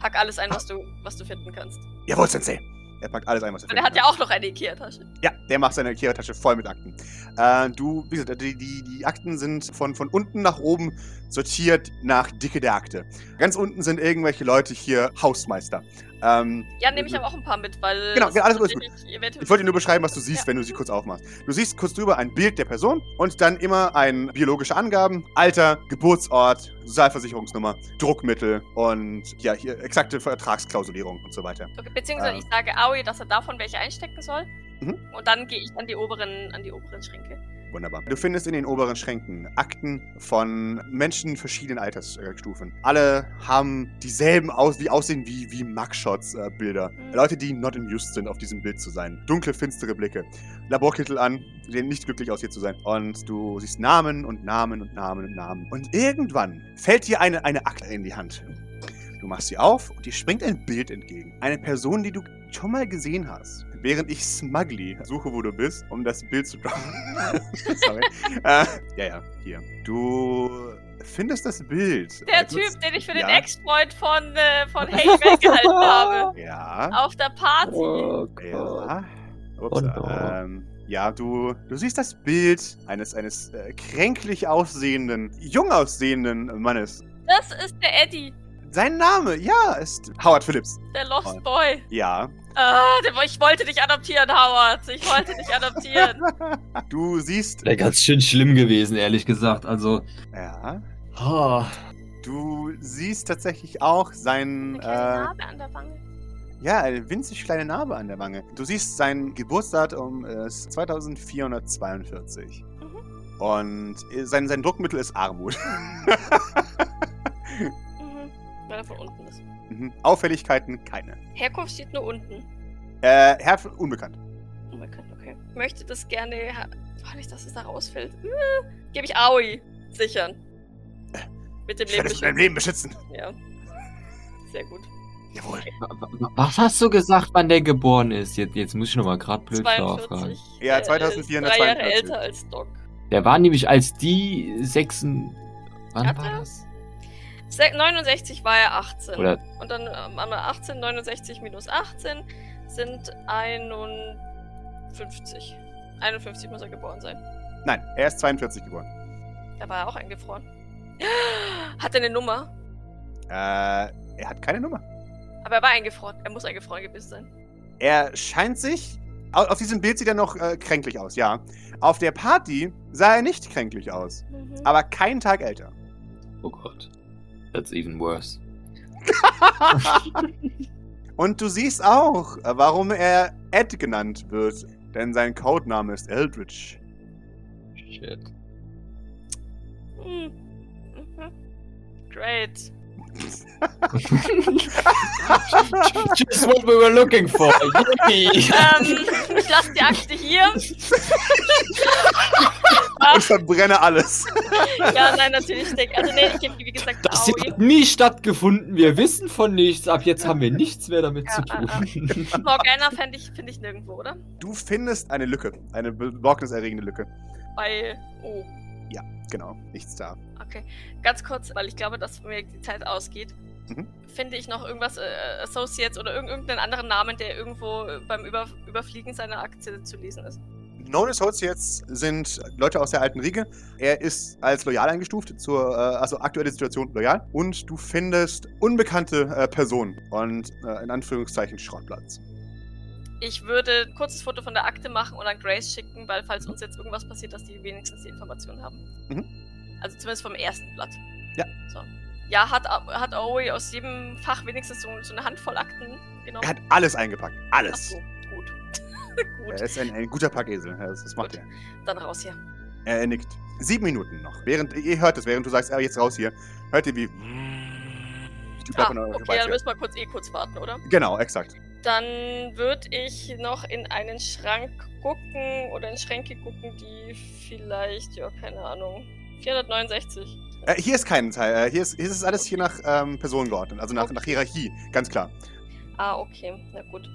Pack alles ein, was du, was du finden kannst. Jawohl, Sensei. Er packt alles ein, was er Und er hat ja auch noch eine Ikea-Tasche. Ja, der macht seine Ikea-Tasche voll mit Akten. Äh, du, wie gesagt, die, die, die Akten sind von, von unten nach oben sortiert nach Dicke der Akte. Ganz unten sind irgendwelche Leute hier Hausmeister. Ähm, Ja, nehme ich aber auch ein paar mit, weil. Genau, genau, alles gut, Ich wollte dir nur beschreiben, was du siehst, Ja. wenn du sie kurz aufmachst. Du siehst kurz drüber ein Bild der Person und dann immer ein biologische Angaben, Alter, Geburtsort, Sozialversicherungsnummer, Druckmittel und ja, hier exakte Vertragsklausulierung und so weiter. Okay, beziehungsweise Ähm. ich sage Aoi, dass er davon welche einstecken soll. Mhm. Und dann gehe ich an die oberen, an die oberen Schränke. Wunderbar. Du findest in den oberen Schränken Akten von Menschen verschiedenen Altersstufen. Alle haben dieselben aus, die aussehen wie, wie Mugshots-Bilder. Mhm. Leute, die not amused sind, auf diesem Bild zu sein. Dunkle, finstere Blicke. Laborkittel an, sehen nicht glücklich aus, hier zu sein. Und du siehst Namen und Namen und Namen und Namen. Und irgendwann fällt dir eine, eine Akte in die Hand. Du machst sie auf und dir springt ein Bild entgegen. Eine Person, die du schon mal gesehen hast. Während ich Smugly suche, wo du bist, um das Bild zu droppen. Sorry. äh, ja, ja, hier. Du findest das Bild. Der Äh, Typ, den ich für den ja. Ex-Freund von, äh, von Hale weggehalten habe. Ja. Auf der Party. Oh Ja. Ups, Oh ähm, ja, du, du siehst das Bild eines, eines äh, kränklich aussehenden, jung aussehenden Mannes. Das ist der Eddie, Sein Name, ja, ist Howard Phillips. der Lost. Boy. Ja. Ah, ich wollte dich adoptieren, Howard. Ich wollte dich adoptieren. Du siehst, Wäre ganz schön schlimm gewesen, ehrlich gesagt. Also. ja, Oh. du siehst tatsächlich auch sein, Eine kleine äh, Narbe an der Wange. ja, eine winzig kleine Narbe an der Wange. Du siehst sein Geburtsdatum ist 2442. Mhm. Und äh, sein, sein Druckmittel ist Armut. Weil er von unten ist. Mhm. Auffälligkeiten keine. Herkunft steht nur unten. Äh, Herr unbekannt. Unbekannt, okay. Ich möchte das gerne. Oh, nicht, dass es da rausfällt. Äh, Gebe ich Aoi sichern. Mit dem Ich Leben mit deinem Leben beschützen. Ja. Sehr gut. Jawohl. Wa- wa- Was hast du gesagt, wann der geboren ist? Jetzt, jetzt muss ich nochmal gerade blöd nachfragen. 42. Ja, Er ist 2442. Drei Jahre älter als Doc. Der war nämlich als die sechsen. Wann Hat war er? das? Se- 69 war er 18. Oder Und dann ähm, einmal 18, 69 minus 18 sind 51. 51 muss er geboren sein. Nein, er ist 42 geboren. Da war er auch eingefroren. Hat er eine Nummer? Äh, er hat keine Nummer. Aber er war eingefroren. Er muss eingefroren gewesen sein. Er scheint sich. au- Auf diesem Bild sieht er noch äh, kränklich aus, ja. Auf der Party sah er nicht kränklich aus. Mhm. Aber keinen Tag älter. Oh Gott. That's even worse. Und du siehst auch, warum er Ed genannt wird. Denn sein Codename ist Eldritch. Shit. Hm. Mhm. Great. Just what we were looking for. Ähm, ich lasse die Akte hier. Ich verbrenne alles. ja, nein, natürlich. Ich denke, also nee, ich gebe wie gesagt Das Aoi. hat nie stattgefunden. Wir wissen von nichts. Ab jetzt haben wir nichts mehr damit Ja, zu ah, tun. Morgana fände ich, find ich nirgendwo, oder? Du findest eine Lücke. Eine besorgniserregende Lücke. Bei. Oh, Genau, nichts da. okay. Ganz kurz, weil ich glaube, dass mir die Zeit ausgeht. Mhm. Finde ich noch irgendwas, äh, Associates oder irg irgendeinen anderen Namen, der irgendwo äh, beim Über Überfliegen seiner Aktie zu lesen ist. Known Associates sind Leute aus der alten Riege. Er ist als loyal eingestuft, zur äh, also aktuelle Situation loyal. Und du findest unbekannte äh, Personen und äh, in Anführungszeichen Schrottplatz. Ich würde ein kurzes Foto von der Akte machen und an Grace schicken, weil falls uns jetzt irgendwas passiert, dass die wenigstens die Informationen haben. Mhm. Also zumindest vom ersten Blatt. Ja. So. Ja, hat, hat Aoi aus jedem Fach wenigstens so, so eine Handvoll Akten genommen? Er hat alles eingepackt. Ach Alles. so, gut. gut, Er ist ein, ein guter Packesel. Das, das macht Gut. er. dann raus hier. Er nickt. Sieben Minuten noch. Während ihr hört es, während du sagst, ah, jetzt raus hier, hört ihr wie. Ah, okay, dann müssen wir kurz eh kurz warten, oder? Genau, exakt. Dann würde ich noch in einen Schrank gucken oder in Schränke gucken, die vielleicht, ja, keine Ahnung, 469. Äh, hier ist kein Teil. Äh, hier, ist, hier ist alles hier nach ähm, Personen geordnet. Also nach, Okay. nach Hierarchie. Ganz klar. Ah, okay, na gut.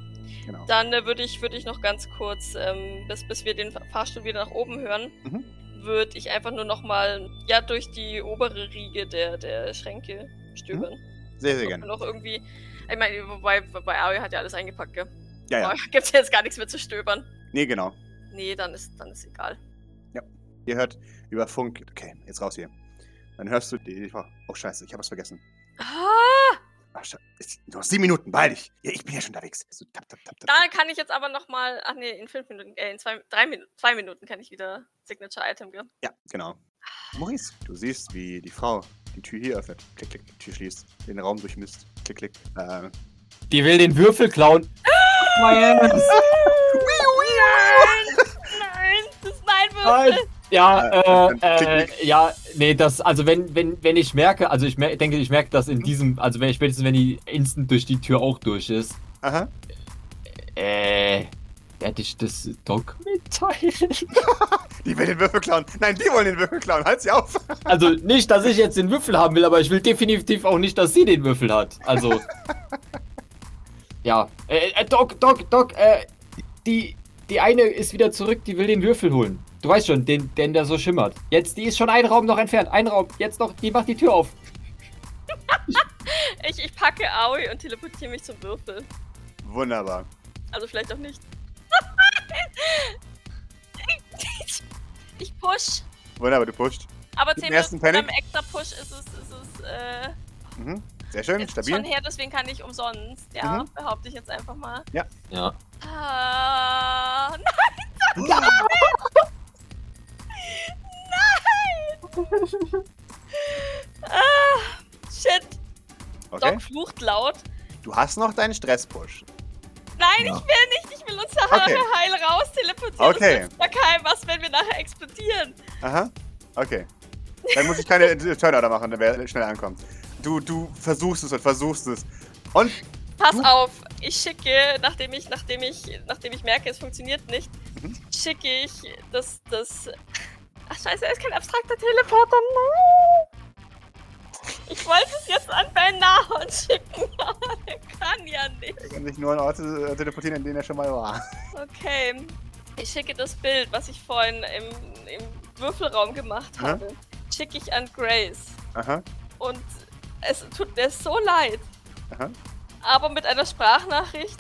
Genau. Dann äh, würde ich, würd ich noch ganz kurz, ähm, bis, bis wir den Fa- Fahrstuhl wieder nach oben hören, Mhm. würde ich einfach nur noch mal ja, durch die obere Riege der, der Schränke stöbern. Sehr, sehr Ob gerne. Noch irgendwie, ich meine, wobei bei Aoi hat ja alles eingepackt, gell? Ja, ja. Gibt jetzt gar nichts mehr zu stöbern. Nee, genau. Nee, dann ist, dann ist egal. Ihr hört über Funk. Okay, jetzt raus hier. Dann hörst du die. Oh, Scheiße, ich habe was vergessen. Ah! Ach, Scheiße. Du hast sieben Minuten, beeil dich. Ja, ich bin ja schon unterwegs. So, tap, tap, tap. Da kann ich jetzt aber noch mal, ach nee, in fünf Minuten, äh, in zwei, drei Minuten, zwei Minuten kann ich wieder Signature Item, gell? Ja, genau. Maurice, du siehst, wie die Frau die Tür hier öffnet. Klick, klick, die Tür schließt. Den Raum durchmisst. Klick, klick. Äh, Die will den Würfel klauen. Nein! Nein! Das ist mein Nein. Würfel! Ja, Äh, äh, äh, ja, nee, das, also wenn, wenn, wenn ich merke, also ich mer denke, ich merke das in diesem, also wenn spätestens wenn die instant durch die Tür auch durch ist, Aha. äh, werde ich das Doc mitteilen. Die will den Würfel klauen. Nein, die wollen den Würfel klauen. Halt sie auf. Also nicht, dass ich jetzt den Würfel haben will, aber ich will definitiv auch nicht, dass sie den Würfel hat. Also. ja. Äh, äh, Doc, Doc, Doc, äh, die, die eine ist wieder zurück, die will den Würfel holen. Du weißt schon, den, den der so schimmert. Jetzt, die ist schon ein Raum noch entfernt. Ein Raum. Jetzt noch, die macht die Tür auf. Ich, ich packe Aoi und teleportiere mich zum Würfel. Wunderbar. Also vielleicht auch nicht. Ich push. Wunderbar, du pusht. Aber Gib 10 den ersten Minuten Panic. beim extra Push ist es, ist es, äh, Mhm. Sehr schön, ist stabil. schon her, deswegen kann ich umsonst. Ja, Mhm. behaupte ich jetzt einfach mal. Ja. Ah, nein, nein! Ah, shit. Okay. Doc flucht laut. Du hast noch deinen Stress-Push. Nein, Ja. ich will nicht. Ich will uns Haare Okay. heil raus teleportieren. Okay. Nützt ja keinem was, wenn wir nachher explodieren. Aha. Okay. Dann muss ich keine Turnorder machen, wenn er schnell ankommt. Du, du versuchst es und versuchst es. Und Pass Du- auf, ich schicke, nachdem ich, nachdem ich, nachdem ich merke, es funktioniert nicht, Mhm. schicke ich das, das. Ach scheiße, er ist kein abstrakter Teleporter. Nein! Ich wollte es jetzt an Bernard schicken, aber er kann ja nicht. er kann sich nur an Orte äh, teleportieren, in denen er schon mal war. Okay. Ich schicke das Bild, was ich vorhin im, im Würfelraum gemacht Aha. habe, schicke ich an Grace. Aha. Und es tut mir so leid. Aha. Aber mit einer Sprachnachricht.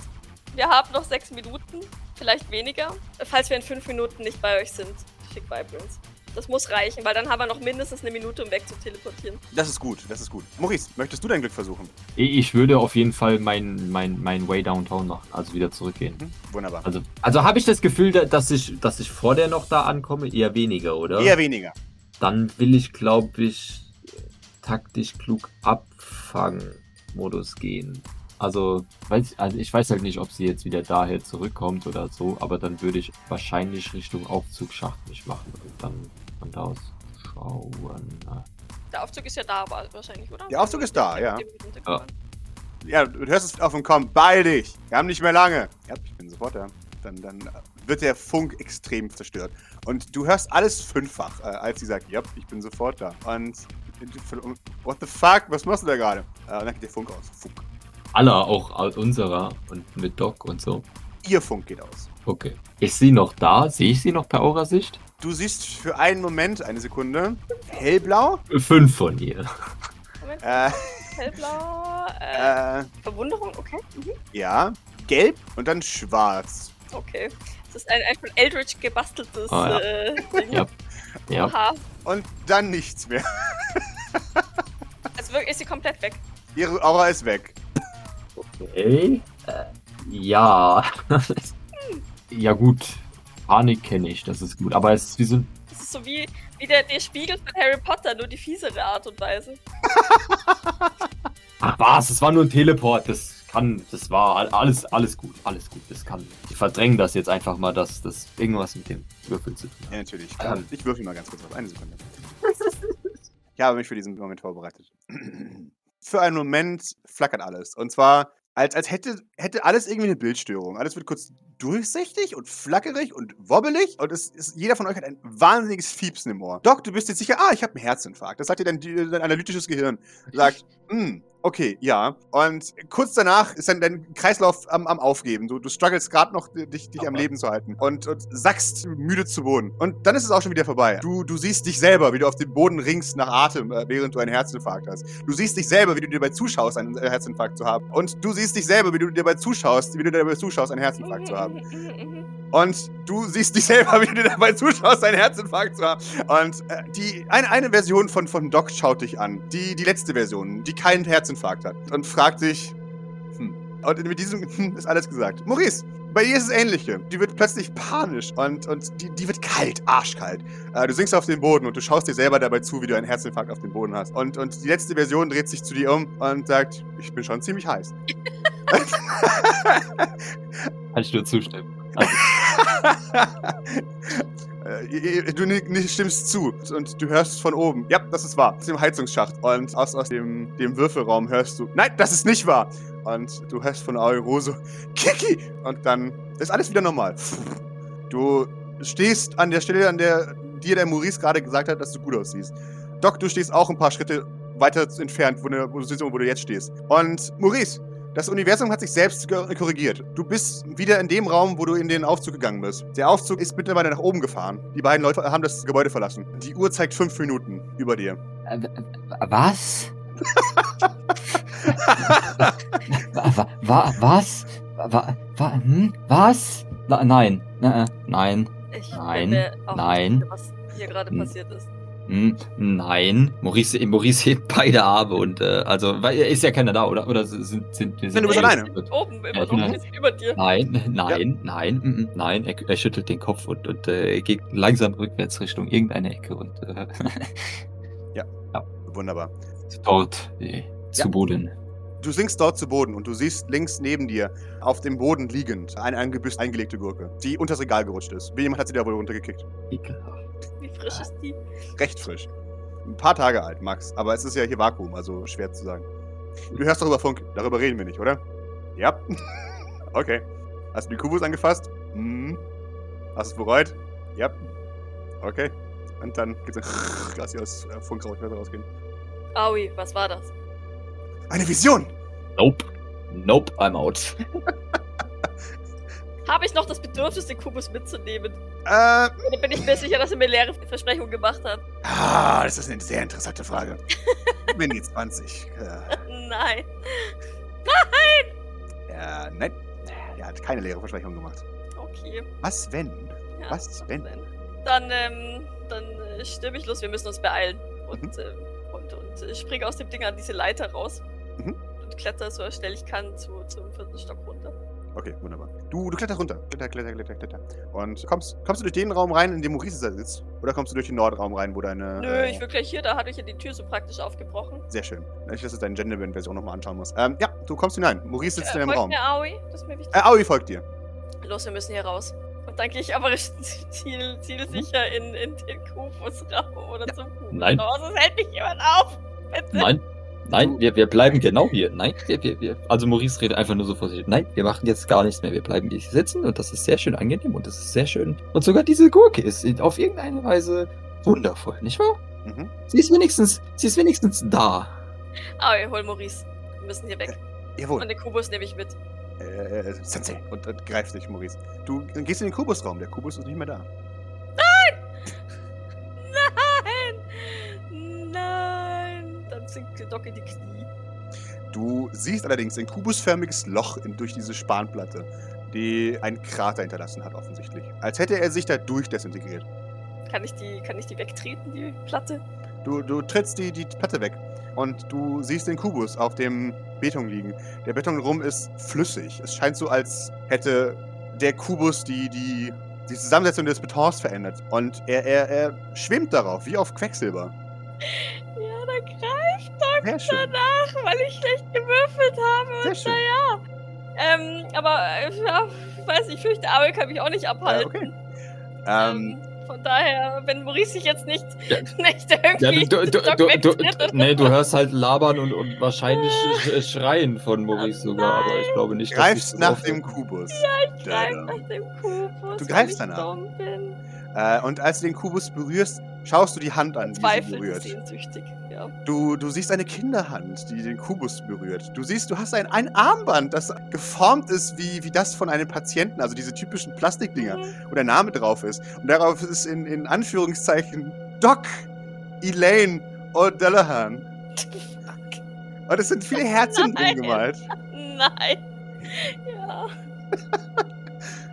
Wir haben noch sechs Minuten, vielleicht weniger. Falls wir in fünf Minuten nicht bei euch sind, schick Vibrance. Das muss reichen, weil dann haben wir noch mindestens eine Minute, um wegzuteleportieren. Das ist gut, das ist gut. Maurice, möchtest du dein Glück versuchen? Ich würde auf jeden Fall mein, mein, mein Way Downtown machen, also wieder zurückgehen. Mhm. Wunderbar. Also, also habe ich das Gefühl, da- dass ich, dass ich vor der noch da ankomme? Eher weniger, oder? Eher weniger. Dann will ich, glaube ich, taktisch klug Abfang-Modus gehen. Also, weiß, also ich weiß halt nicht, ob sie jetzt wieder daher zurückkommt oder so, aber dann würde ich wahrscheinlich Richtung Aufzugsschacht mich machen und dann von da aus schauen. Der Aufzug ist ja da aber wahrscheinlich, oder? Der Aufzug ist da, ja. ja. Ja, du hörst es auf und komm, beeil dich. Wir haben nicht mehr lange. Ja, ich bin sofort da. Dann, dann wird der Funk extrem zerstört. Und du hörst alles fünffach, äh, als sie sagt, ja, ich bin sofort da. Und what the fuck, was machst du da gerade? Äh, und dann geht der Funk aus. Funk. Aller, auch aus unserer und mit Doc und so. Ihr Funk geht aus. Okay. Ist sie noch da? Sehe ich sie noch per Aurasicht? Du siehst für einen Moment, eine Sekunde, hellblau, Fünf von ihr. Moment, äh, hellblau, äh, äh, Verwunderung, okay. Mhm. ja, gelb und dann schwarz. Okay. Das ist ein, ein von Eldritch gebasteltes Ah, ja. äh, Ding. Ja. Ja. Oha. Und dann nichts mehr. Also wirklich ist sie komplett weg. Ihre Aura ist weg. Okay. Äh, ja. ja, gut. Panik kenne ich, das ist gut. Aber es ist wie so ein. Das ist so wie, wie der, der Spiegel von Harry Potter, nur die fiesere Art und Weise. Ach was, es war nur ein Teleport. Das kann. Das war all- alles, alles gut. Alles gut. Das kann. Die verdrängen das jetzt einfach mal, dass das irgendwas mit dem Würfel zu tun Ja, hat. natürlich. Ähm. Ich würfel mal ganz kurz auf. Eine Sekunde. Ich habe mich für diesen Moment vorbereitet. Für einen Moment flackert alles. Und zwar, als, als hätte, hätte alles irgendwie eine Bildstörung. Alles wird kurz durchsichtig und flackerig und wobbelig. Und es ist, jeder von euch hat ein wahnsinniges Fiepsen im Ohr. Doc, du bist jetzt sicher, ah, ich habe einen Herzinfarkt. Das sagt dir dein, dein analytisches Gehirn. Sagt, hm, okay, ja. Und kurz danach ist dann dein Kreislauf am, am Aufgeben. Du, du struggles gerade noch, dich, dich am Aber- Leben zu halten. Und, und sackst müde zu Boden. Und dann ist es auch schon wieder vorbei. Du, du siehst dich selber, wie du auf dem Boden ringst nach Atem, äh, während du einen Herzinfarkt hast. Du siehst dich selber, wie du dir dabei zuschaust, einen äh, Herzinfarkt zu haben. Und du siehst dich selber, wie du dir dabei zuschaust, wie du dabei zuschaust, einen Herzinfarkt zu haben. Und du siehst dich selber, wie du dir dabei zuschaust, einen Herzinfarkt zu haben. Und äh, die, eine, eine Version von, von Doc schaut dich an. Die, die letzte Version, die keinen Herzinfarkt hat. Und fragt dich, hm. Und mit diesem hm ist alles gesagt. Maurice, bei ihr ist es ähnliche. Die wird plötzlich panisch und, und die, die wird kalt, arschkalt. Äh, du sinkst auf den Boden und du schaust dir selber dabei zu, wie du einen Herzinfarkt auf dem Boden hast. Und, und die letzte Version dreht sich zu dir um und sagt, ich bin schon ziemlich heiß. Kann ich nur zustimmen. Also, Äh, du stimmst zu und du hörst von oben. Ja, das ist wahr. Aus dem Heizungsschacht. Und aus, aus dem, dem Würfelraum hörst du. Nein, das ist nicht wahr. Und du hörst von Auro so. Kiki! Und dann ist alles wieder normal. Du stehst an der Stelle, an der dir der Maurice gerade gesagt hat, dass du gut aussiehst. Doc, du stehst auch ein paar Schritte weiter entfernt, wo, ne, wo, du, wo du jetzt stehst. Und Maurice, das Universum hat sich selbst korrigiert. Du bist wieder in dem Raum, wo du in den Aufzug gegangen bist. Der Aufzug ist mittlerweile nach oben gefahren. Die beiden Leute haben das Gebäude verlassen. Die Uhr zeigt fünf Minuten über dir. Äh, was? wa, wa, was? Wa, wa, hm? Was? Na, nein. Na, äh, nein. Ich Nein, nein. nicht was hier gerade Hm. passiert ist. Hm, nein. Maurice, Maurice hebt beide Arme und äh, also weil, ist ja keiner da, oder? Oder sind sind wir sind du bist wir- alleine. Oben, immer Ja, noch bisschen über dir. Nein, nein, nein, mm, mm, nein. Er, er schüttelt den Kopf und, und äh, geht langsam rückwärts Richtung irgendeine Ecke und äh, Wunderbar. dort äh, zu Ja. Boden. Du sinkst dort zu Boden und du siehst links neben dir auf dem Boden liegend eine ein Gebüsch eingelegte Gurke, die unter das Regal gerutscht ist. Jemand hat sie da wohl runtergekickt. Ekelhaft. Wie frisch ist die? Recht frisch. Ein paar Tage alt, Max. Aber es ist ja hier Vakuum, also schwer zu sagen. Du hörst darüber Funk. Darüber reden wir nicht, oder? Ja. okay. Hast du die Kubus angefasst? Mhm. Hast du es bereut? Ja. Okay. Und dann geht's ein Gas hier aus äh, Funkraum rausgehen. Aui, was war das? Eine Vision! Nope. Nope, I'm out. Habe ich noch das Bedürfnis, den Kubus mitzunehmen? Äh, bin ich mir sicher, dass er mir leere Versprechungen gemacht hat? ah, das ist eine sehr interessante Frage. Bin jetzt 20. Äh, Nein. ja, nein. Er hat keine leere Versprechung gemacht. Okay. Was wenn? Ja, Was wenn? Dann, ähm, dann äh, stimme ich los. Wir müssen uns beeilen. Und, Mhm. äh, und, und äh, springe aus dem Ding an diese Leiter raus. Mhm. Und kletter so schnell ich kann zu, zum vierten Stock runter. Okay, wunderbar. Du, du kletterst runter. Kletter, kletter, kletter, kletter. Und kommst, kommst du durch den Raum rein, in dem Maurice da sitzt? Oder kommst du durch den Nordraum rein, wo deine. Nö, äh, ich will gleich hier, da hatte ich ja die Tür so praktisch aufgebrochen. Sehr schön. Ich dass du deine Gentleman-Version nochmal anschauen musst. Ähm, ja, du kommst hinein. Maurice sitzt in dem folgt Raum. mir Aoi, das ist mir wichtig. Äh, Aoi folgt dir. Los, wir müssen hier raus. Und dann gehe ich aber ziel, zielsicher in, in den Kubusraum oder zum Kubus Nein. raus. Es hält mich jemand auf. Bitte. Nein. Nein, wir, wir bleiben genau hier. Nein, wir, wir, wir. Also Maurice redet einfach nur so vor sich. Nein, wir machen jetzt gar nichts mehr. Wir bleiben hier sitzen und das ist sehr schön angenehm und das ist sehr schön. Und sogar diese Gurke ist auf irgendeine Weise wundervoll, nicht wahr? Mhm. Sie ist wenigstens, sie ist wenigstens da. Aoi, hol Maurice. Wir müssen hier weg. Jawohl. Und den Kubus nehme ich mit. Äh, äh, Sensei. Und, und greift dich, Maurice. Du gehst in den Kubusraum. Der Kubus ist nicht mehr da. Nein! Nein! Dann sinkt Doc in die Knie. Du siehst allerdings ein kubusförmiges Loch in, durch diese Spanplatte, die einen Krater hinterlassen hat, offensichtlich. Als hätte er sich da durch desintegriert. Kann ich die, kann ich die wegtreten, die Platte? Du, du trittst die, die Platte weg und du siehst den Kubus auf dem Beton liegen. Der Beton rum ist flüssig. Es scheint so, als hätte der Kubus die, die, die Zusammensetzung des Betons verändert. Und er, er, er schwimmt darauf, wie auf Quecksilber. Ja, dann schön. danach, weil ich schlecht gewürfelt habe. Sehr Und schön. naja. Ähm, aber, äh, ja, ich weiß nicht, ich fürchte, Abel kann mich auch nicht Äh, abhalten. okay. Ähm, von daher, wenn Maurice sich jetzt nicht, Ja. nicht Ja, irgendwie du, du, du, du, du, nee, du hörst halt labern und, und wahrscheinlich sch- schreien von Maurice sogar, aber ich glaube nicht, dass greifst sich das nach dem Kubus. Ich greif Da, da. nach dem Kubus, Du greifst ich danach. Äh, und als du den Kubus berührst, schaust du die Hand an, die sie berührt. sehnsüchtig, ja. Du, du siehst eine Kinderhand, die den Kubus berührt. Du siehst, du hast ein, ein Armband, das geformt ist wie, wie das von einem Patienten, also diese typischen Plastikdinger, Mhm. wo der Name drauf ist. Und darauf ist in, in Anführungszeichen Doc Elaine O'Dallahan. Und es sind viele Herzchen drin Nein. gemalt. Nein. Ja.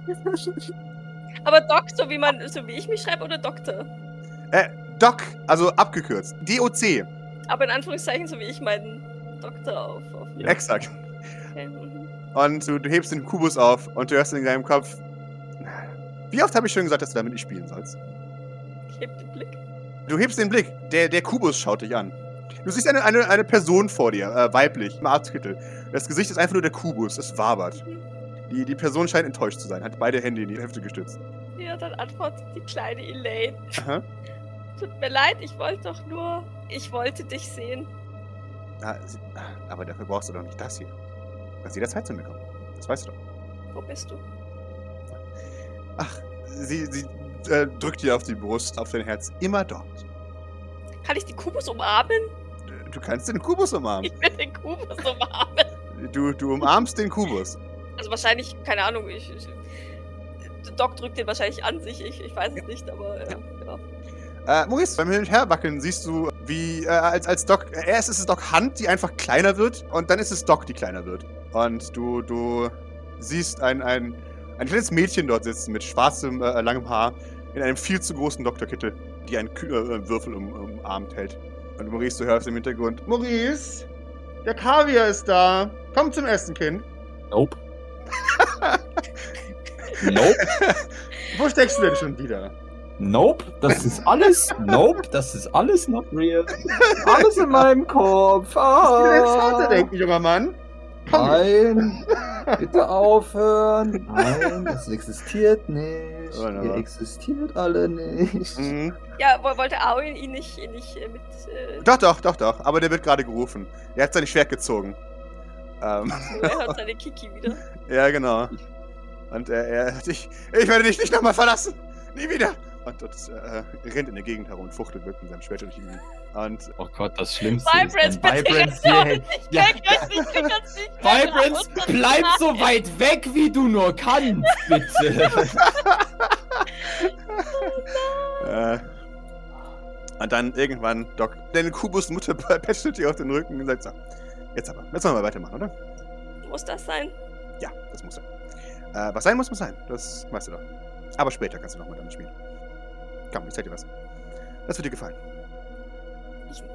Aber Doc, so wie man, so wie ich mich schreibe, oder Doktor? Äh, Doc, also abgekürzt. DOC, Aber in Anführungszeichen, so wie ich meinen Doktor auf. auf Ja. exakt. Okay, mhm. Und du, du hebst den Kubus auf und du hörst in deinem Kopf. Wie oft habe ich schon gesagt, dass du damit nicht spielen sollst? Ich heb den Blick. Du hebst den Blick. Der, der Kubus schaut dich an. Du siehst eine, eine, eine Person vor dir, äh, weiblich, im Arztkittel. Das Gesicht ist einfach nur der Kubus, es wabert. Die, die Person scheint enttäuscht zu sein, hat beide Hände in die Hälfte gestützt. Ja, dann antwortet die kleine Elaine. Aha. Tut mir leid, ich wollte doch nur. Ich wollte dich sehen. Ah, sie- aber dafür brauchst du doch nicht das hier. Du kannst jederzeit zu mir kommen. Das weißt du doch. Wo bist du? Ach, sie, sie äh, drückt dir auf die Brust, auf dein Herz. Immer dort. Kann ich die Kubus umarmen? Du kannst den Kubus umarmen. Ich will den Kubus umarmen. Du, du umarmst den Kubus. Also wahrscheinlich, keine Ahnung, ich. ich Doc drückt den wahrscheinlich an sich, ich, ich weiß es nicht, aber ja, genau. Äh, Maurice, beim Hin- und Herwackeln siehst du, wie äh, als, als Doc, äh, erst ist es Doc Hand, die einfach kleiner wird, und dann ist es Doc, die kleiner wird. Und du, du siehst ein, ein, ein kleines Mädchen dort sitzen mit schwarzem, äh, langem Haar, in einem viel zu großen Doktorkittel, die einen Kü äh, Würfel um, umarmt hält. Und Maurice, du hörst im Hintergrund, Maurice, der Kaviar ist da. Komm zum Essen, Kind. Nope. nope. Wo steckst du denn schon wieder? Nope. Das ist alles. Nope. Das ist alles not real. Alles in meinem Kopf. Was will dein Vater Ah. denken, junger Mann? Komm. Nein, bitte aufhören. Nein, das existiert nicht. Wunderbar. Ihr existiert alle nicht. Mhm. Ja, wo- wollte Aoin ihn nicht, ihn nicht äh, mit. Äh, Doch, doch, doch, doch. Aber der wird gerade gerufen. Er hat sein Schwert gezogen. Ähm, er hört seine Kiki wieder. ja, genau. Und er, er ich, ich werde dich nicht nochmal verlassen. Nie wieder. Und dort äh, rennt in der Gegend herum und fuchtelt mit seinem Schwert durch ihn. Und Oh Gott, das Schlimmste Vibrance, ist, bitte Vibrance nicht mehr Vibrance, raus. bleib so weit weg, wie du nur kannst, bitte. Äh, und dann irgendwann Doc, deine Kubus-Mutter patschelt dir auf den Rücken und sagt so, jetzt aber, jetzt wollen wir weitermachen, oder? Muss das sein? Ja, das muss sein. Äh, was sein muss, muss sein. Das weißt du doch. Aber später kannst du noch mal damit spielen. Komm, ich zeig dir was. Das wird dir gefallen.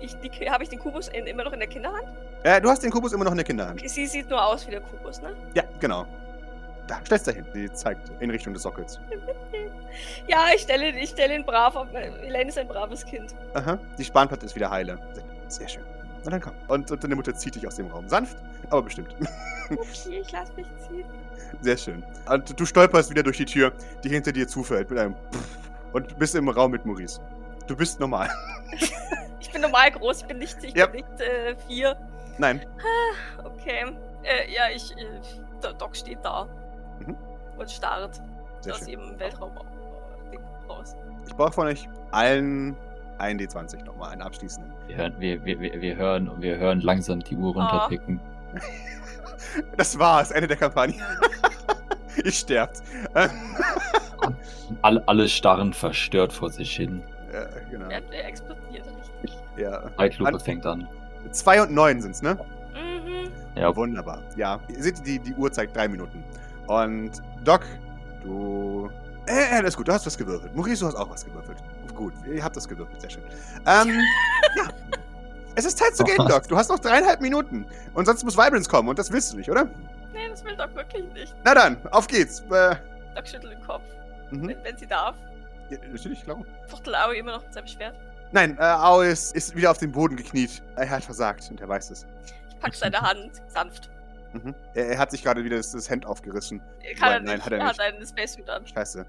Ich, ich, Habe ich den Kubus in, immer noch in der Kinderhand? Äh, du hast den Kubus immer noch in der Kinderhand. Sie sieht nur aus wie der Kubus, ne? Ja, genau. Da, stell's dahin. Die zeigt in Richtung des Sockels. Ja, ich stelle, ich stelle ihn brav auf. Elaine ist ein braves Kind. Aha. Die Spanplatte ist wieder heile. Sehr schön. Na dann komm. Und, und deine Mutter zieht dich aus dem Raum. Sanft, aber bestimmt. Okay, ich lass mich ziehen. Sehr schön. Und du stolperst wieder durch die Tür, die hinter dir zufällt mit einem Pfff und bist im Raum mit Maurice. Du bist normal. Ich bin normal groß, ich bin nicht, ich Ja. bin nicht äh, vier. Nein. Okay. Äh, ja, ich. Äh, der Doc steht da. Mhm. Und starrt Sehr aus schön. ihrem Weltraum äh, raus. Ich brauche von euch allen einen D20 nochmal, einen abschließenden. Wir hören, wir, wir, wir, hören, wir hören langsam die Uhr runterticken. Das war's, Ende der Kampagne. Ihr sterbt. Äh, All, alle starren verstört vor sich hin. äh, genau. Er, er explodiert richtig. Ja. Zeitlupe An- fängt an. Zwei und neun sind's, ne? Mhm. Ja, Wunderbar. Ja, ihr seht, die, die Uhr zeigt drei Minuten. Und Doc, du. Äh, alles gut, du hast was gewürfelt. Maurice, du hast auch was gewürfelt. Gut, ihr habt das gewürfelt, sehr schön. Ähm, ja. Es ist Zeit zu gehen, Doc. Du hast noch dreieinhalb Minuten. Und sonst muss Vibrance kommen und das willst du nicht, oder? Nee, das will Doc wirklich nicht. Na dann, auf geht's. Äh, Doc schüttelt den Kopf, mhm. wenn, wenn sie darf. ja, natürlich, klar. Fuchtel Aoi immer noch mit seinem Schwert. Nein, äh, Ao ist, ist wieder auf den Boden gekniet. Er hat versagt und er weiß es. Ich pack seine Hand sanft. Mhm. Er, er hat sich gerade wieder das, das Hemd aufgerissen. Er Kann er Nein, nicht. hat er er nicht. hat einen Spacesuit an. Scheiße.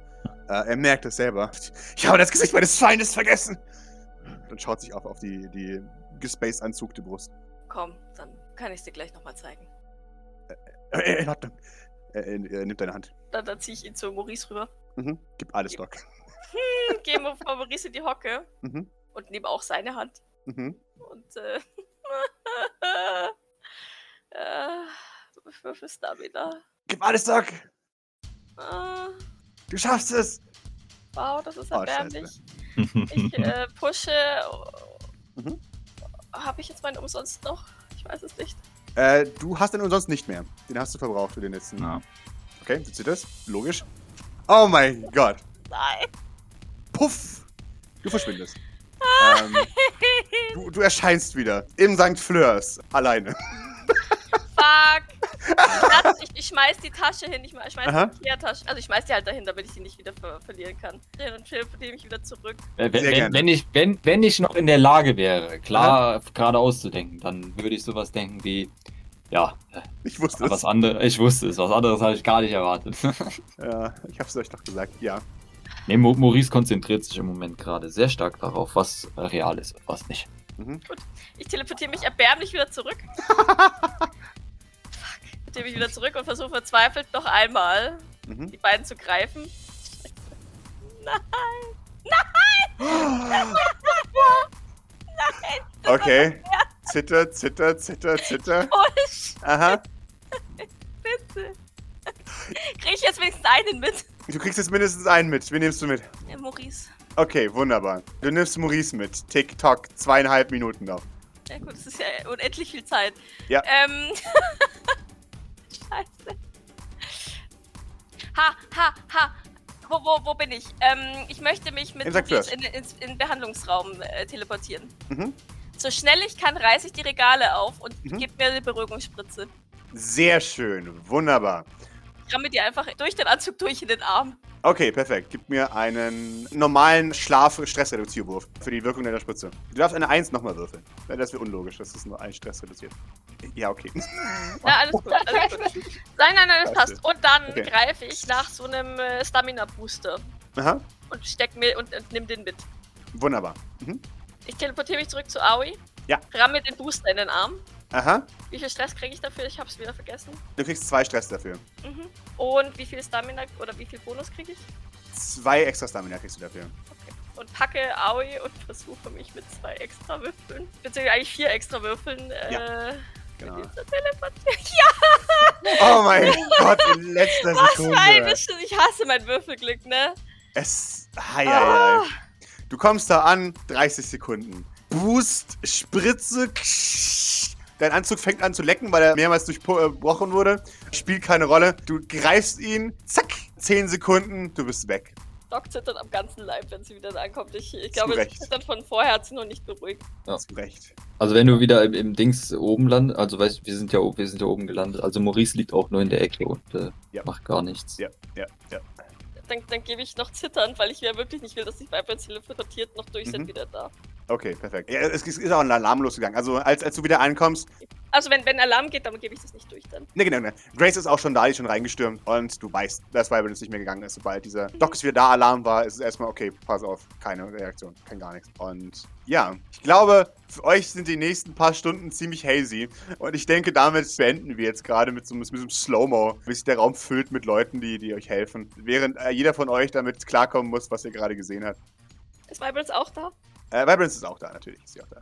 Äh, er merkt es selber. Ich habe das Gesicht meines Feindes vergessen. Und schaut sich auf, auf die, die gespaced anzugte Brust. Komm, dann kann ich dir gleich nochmal zeigen. Äh, in Ordnung. Er, er, er nimmt deine Hand. Dann, dann ziehe ich ihn zu Maurice rüber. Mhm. Gib alles, Doc. Hm, Gehen wir vor Maurice in die Hocke Mhm. und nehme auch seine Hand. Mhm. Und äh. äh Würfel Stamina. Gib alles, Doc. Ah, Du schaffst es. wow, das ist Oh, erbärmlich. ich äh, pushe. Mhm. Habe ich jetzt meinen umsonst noch? Ich weiß es nicht. Äh, du hast den umsonst nicht mehr. Den hast du verbraucht für den letzten. Ja. Okay, sieht ihr das? Logisch. Oh mein Gott. Nein. Puff. Du verschwindest. ähm, du, du erscheinst wieder im St. Fleurs. Alleine. Fuck. Lass, ich, ich schmeiß die Tasche hin. Ich schmeiß Aha. die Kehrtasche. Also ich schmeiß die halt dahin, damit ich sie nicht wieder ver verlieren kann. Dann teleportiere ich wieder zurück. Äh, wenn, wenn, wenn, ich, wenn, wenn ich noch in der Lage wäre, klar geradeaus zu denken, dann würde ich sowas denken wie, ja, Ich wusste was es. anderes, ich wusste es, was anderes habe ich gar nicht erwartet. Ja, ich hab's euch doch gesagt. Ja. Nee, Maurice konzentriert sich im Moment gerade sehr stark darauf, was real ist und was nicht. Mhm. Ich teleportiere mich erbärmlich wieder zurück. Fuck. Teleportiere mich wieder zurück und versuche verzweifelt noch einmal Mhm. die beiden zu greifen. Okay. Zitter, zitter, zitter, zitter. Oh, Aha. Spitze. Krieg ich jetzt wenigstens einen mit? Du kriegst jetzt mindestens einen mit. Wen nimmst du mit? Ja, Maurice. Okay, wunderbar. Du nimmst Maurice mit. Tick-Tock, zweieinhalb Minuten noch. Ja gut, das ist ja unendlich viel Zeit. Ja. Ähm. Scheiße. Ha, ha, ha. Wo, wo, wo bin ich? Ähm, ich möchte mich mit In in, in den Behandlungsraum äh, teleportieren. Mhm. So schnell ich kann, reiße ich die Regale auf und Mhm. gebe mir eine Beruhigungsspritze. Sehr schön. Wunderbar. Ich ramme dir einfach durch den Anzug durch in den Arm. Okay, perfekt. Gib mir einen normalen Schlaf-Stressreduzierwurf für die Wirkung deiner Spritze. Du darfst eine 1 nochmal würfeln. Das wäre unlogisch, das ist nur ein Stress reduziert. Ja, okay. Ja, alles gut, alles gut. Nein, nein, nein, das passt. Und dann Okay. greife ich nach so einem äh, Stamina-Booster Aha, und steck mir und, und nimm den mit. wunderbar. Mhm. Ich teleportiere mich zurück zu Aoi. Ja. Ramme den Booster in den Arm. Aha, Wie viel Stress kriege ich dafür? Ich hab's wieder vergessen. du kriegst zwei Stress dafür. Mhm. Und wie viel Stamina oder wie viel Bonus kriege ich? Zwei extra Stamina kriegst du dafür. Okay. Und packe Aoi und versuche mich mit zwei extra Würfeln, beziehungsweise eigentlich vier extra Würfeln, äh, Genau. zu teleportieren. Ja, Oh mein Gott, in letzter was für eine Sekunde. Sch- Ich hasse mein Würfelglück, ne? Es. Hei, hei, Ah. Du kommst da an, 30 Sekunden. Boost, Spritze. ksch. Dein Anzug fängt an zu lecken, weil er mehrmals durchbrochen wurde. Spielt keine Rolle. Du greifst ihn, zack, 10 Sekunden, du bist weg. Doc zittert am ganzen Leib, wenn sie wieder ankommt. Ich, ich glaube, das Zittern von vorher hat sie noch nicht beruhigt. Ja. Zu Recht. Also wenn du wieder im, im Dings oben landest, also weißt du, wir sind ja wir sind ja oben gelandet. Also Maurice liegt auch nur in der Ecke und äh, Ja. macht gar nichts. Ja, ja, ja. Dann, dann gebe ich noch zitternd, weil ich ja wirklich nicht will, dass sich Vibrance teleportiert noch durch sind Mhm. wieder da. Okay, perfekt. Ja, es ist auch ein Alarm losgegangen. Also, als, als du wieder ankommst, Also wenn, wenn Alarm geht, dann gebe ich das nicht durch dann. Ne, genau, ne. Grace ist auch schon da, die ist schon reingestürmt und du weißt, dass Vibrant nicht mehr gegangen ist. Sobald dieser Doc ist wieder da, Alarm war, ist es erstmal, okay, pass auf, keine Reaktion, kein gar nichts. Und ja, ich glaube, für euch sind die nächsten paar Stunden ziemlich hazy und ich denke, damit beenden wir jetzt gerade mit so, mit so einem Slow-Mo, bis sich der Raum füllt mit Leuten, die, die euch helfen. Während äh, jeder von euch damit klarkommen muss, was ihr gerade gesehen habt. Ist Vibrance auch da? Äh, Vibrance ist auch da, natürlich ist sie auch da.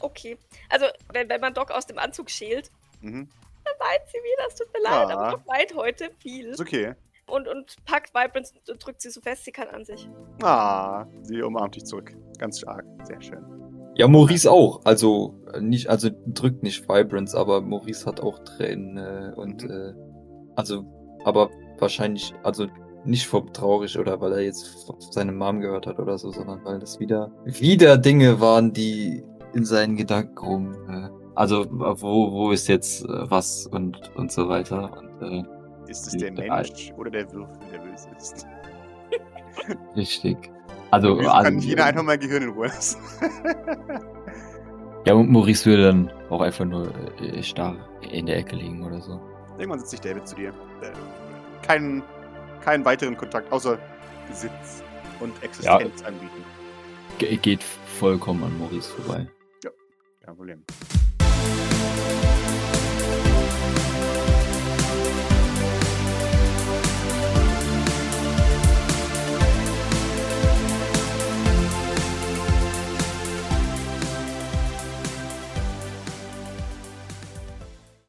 Okay. Also, wenn, wenn man Doc aus dem Anzug schält, Mhm. dann weint sie wieder. Es tut mir leid, Ja. aber Doc weint heute viel. Ist okay. Und, und packt Vibrance und drückt sie so fest sie kann an sich. Ah, sie umarmt dich zurück. Ganz stark. Sehr schön. Ja, Maurice auch. Also äh, nicht, also drückt nicht Vibrance, aber Maurice hat auch Tränen äh, und Mhm. äh, also, aber wahrscheinlich, also nicht vom traurig oder weil er jetzt seine Mom gehört hat oder so, sondern weil das wieder wieder Dinge waren, die in seinen Gedanken rum. Äh, also wo wo ist jetzt äh, was und und so weiter und äh, Ist es der. Mensch oder der Würfel, der böse ist? richtig. Also, also kann jeder einfach mein Gehirn in Ruhe lassen? ja, und Maurice würde dann auch einfach nur äh, starr in der Ecke liegen oder so. Irgendwann setzt sich David zu dir. Äh, keinen, weiteren Kontakt, außer Besitz und Existenz anbieten. Ge geht vollkommen an Maurice vorbei. Kein Problem.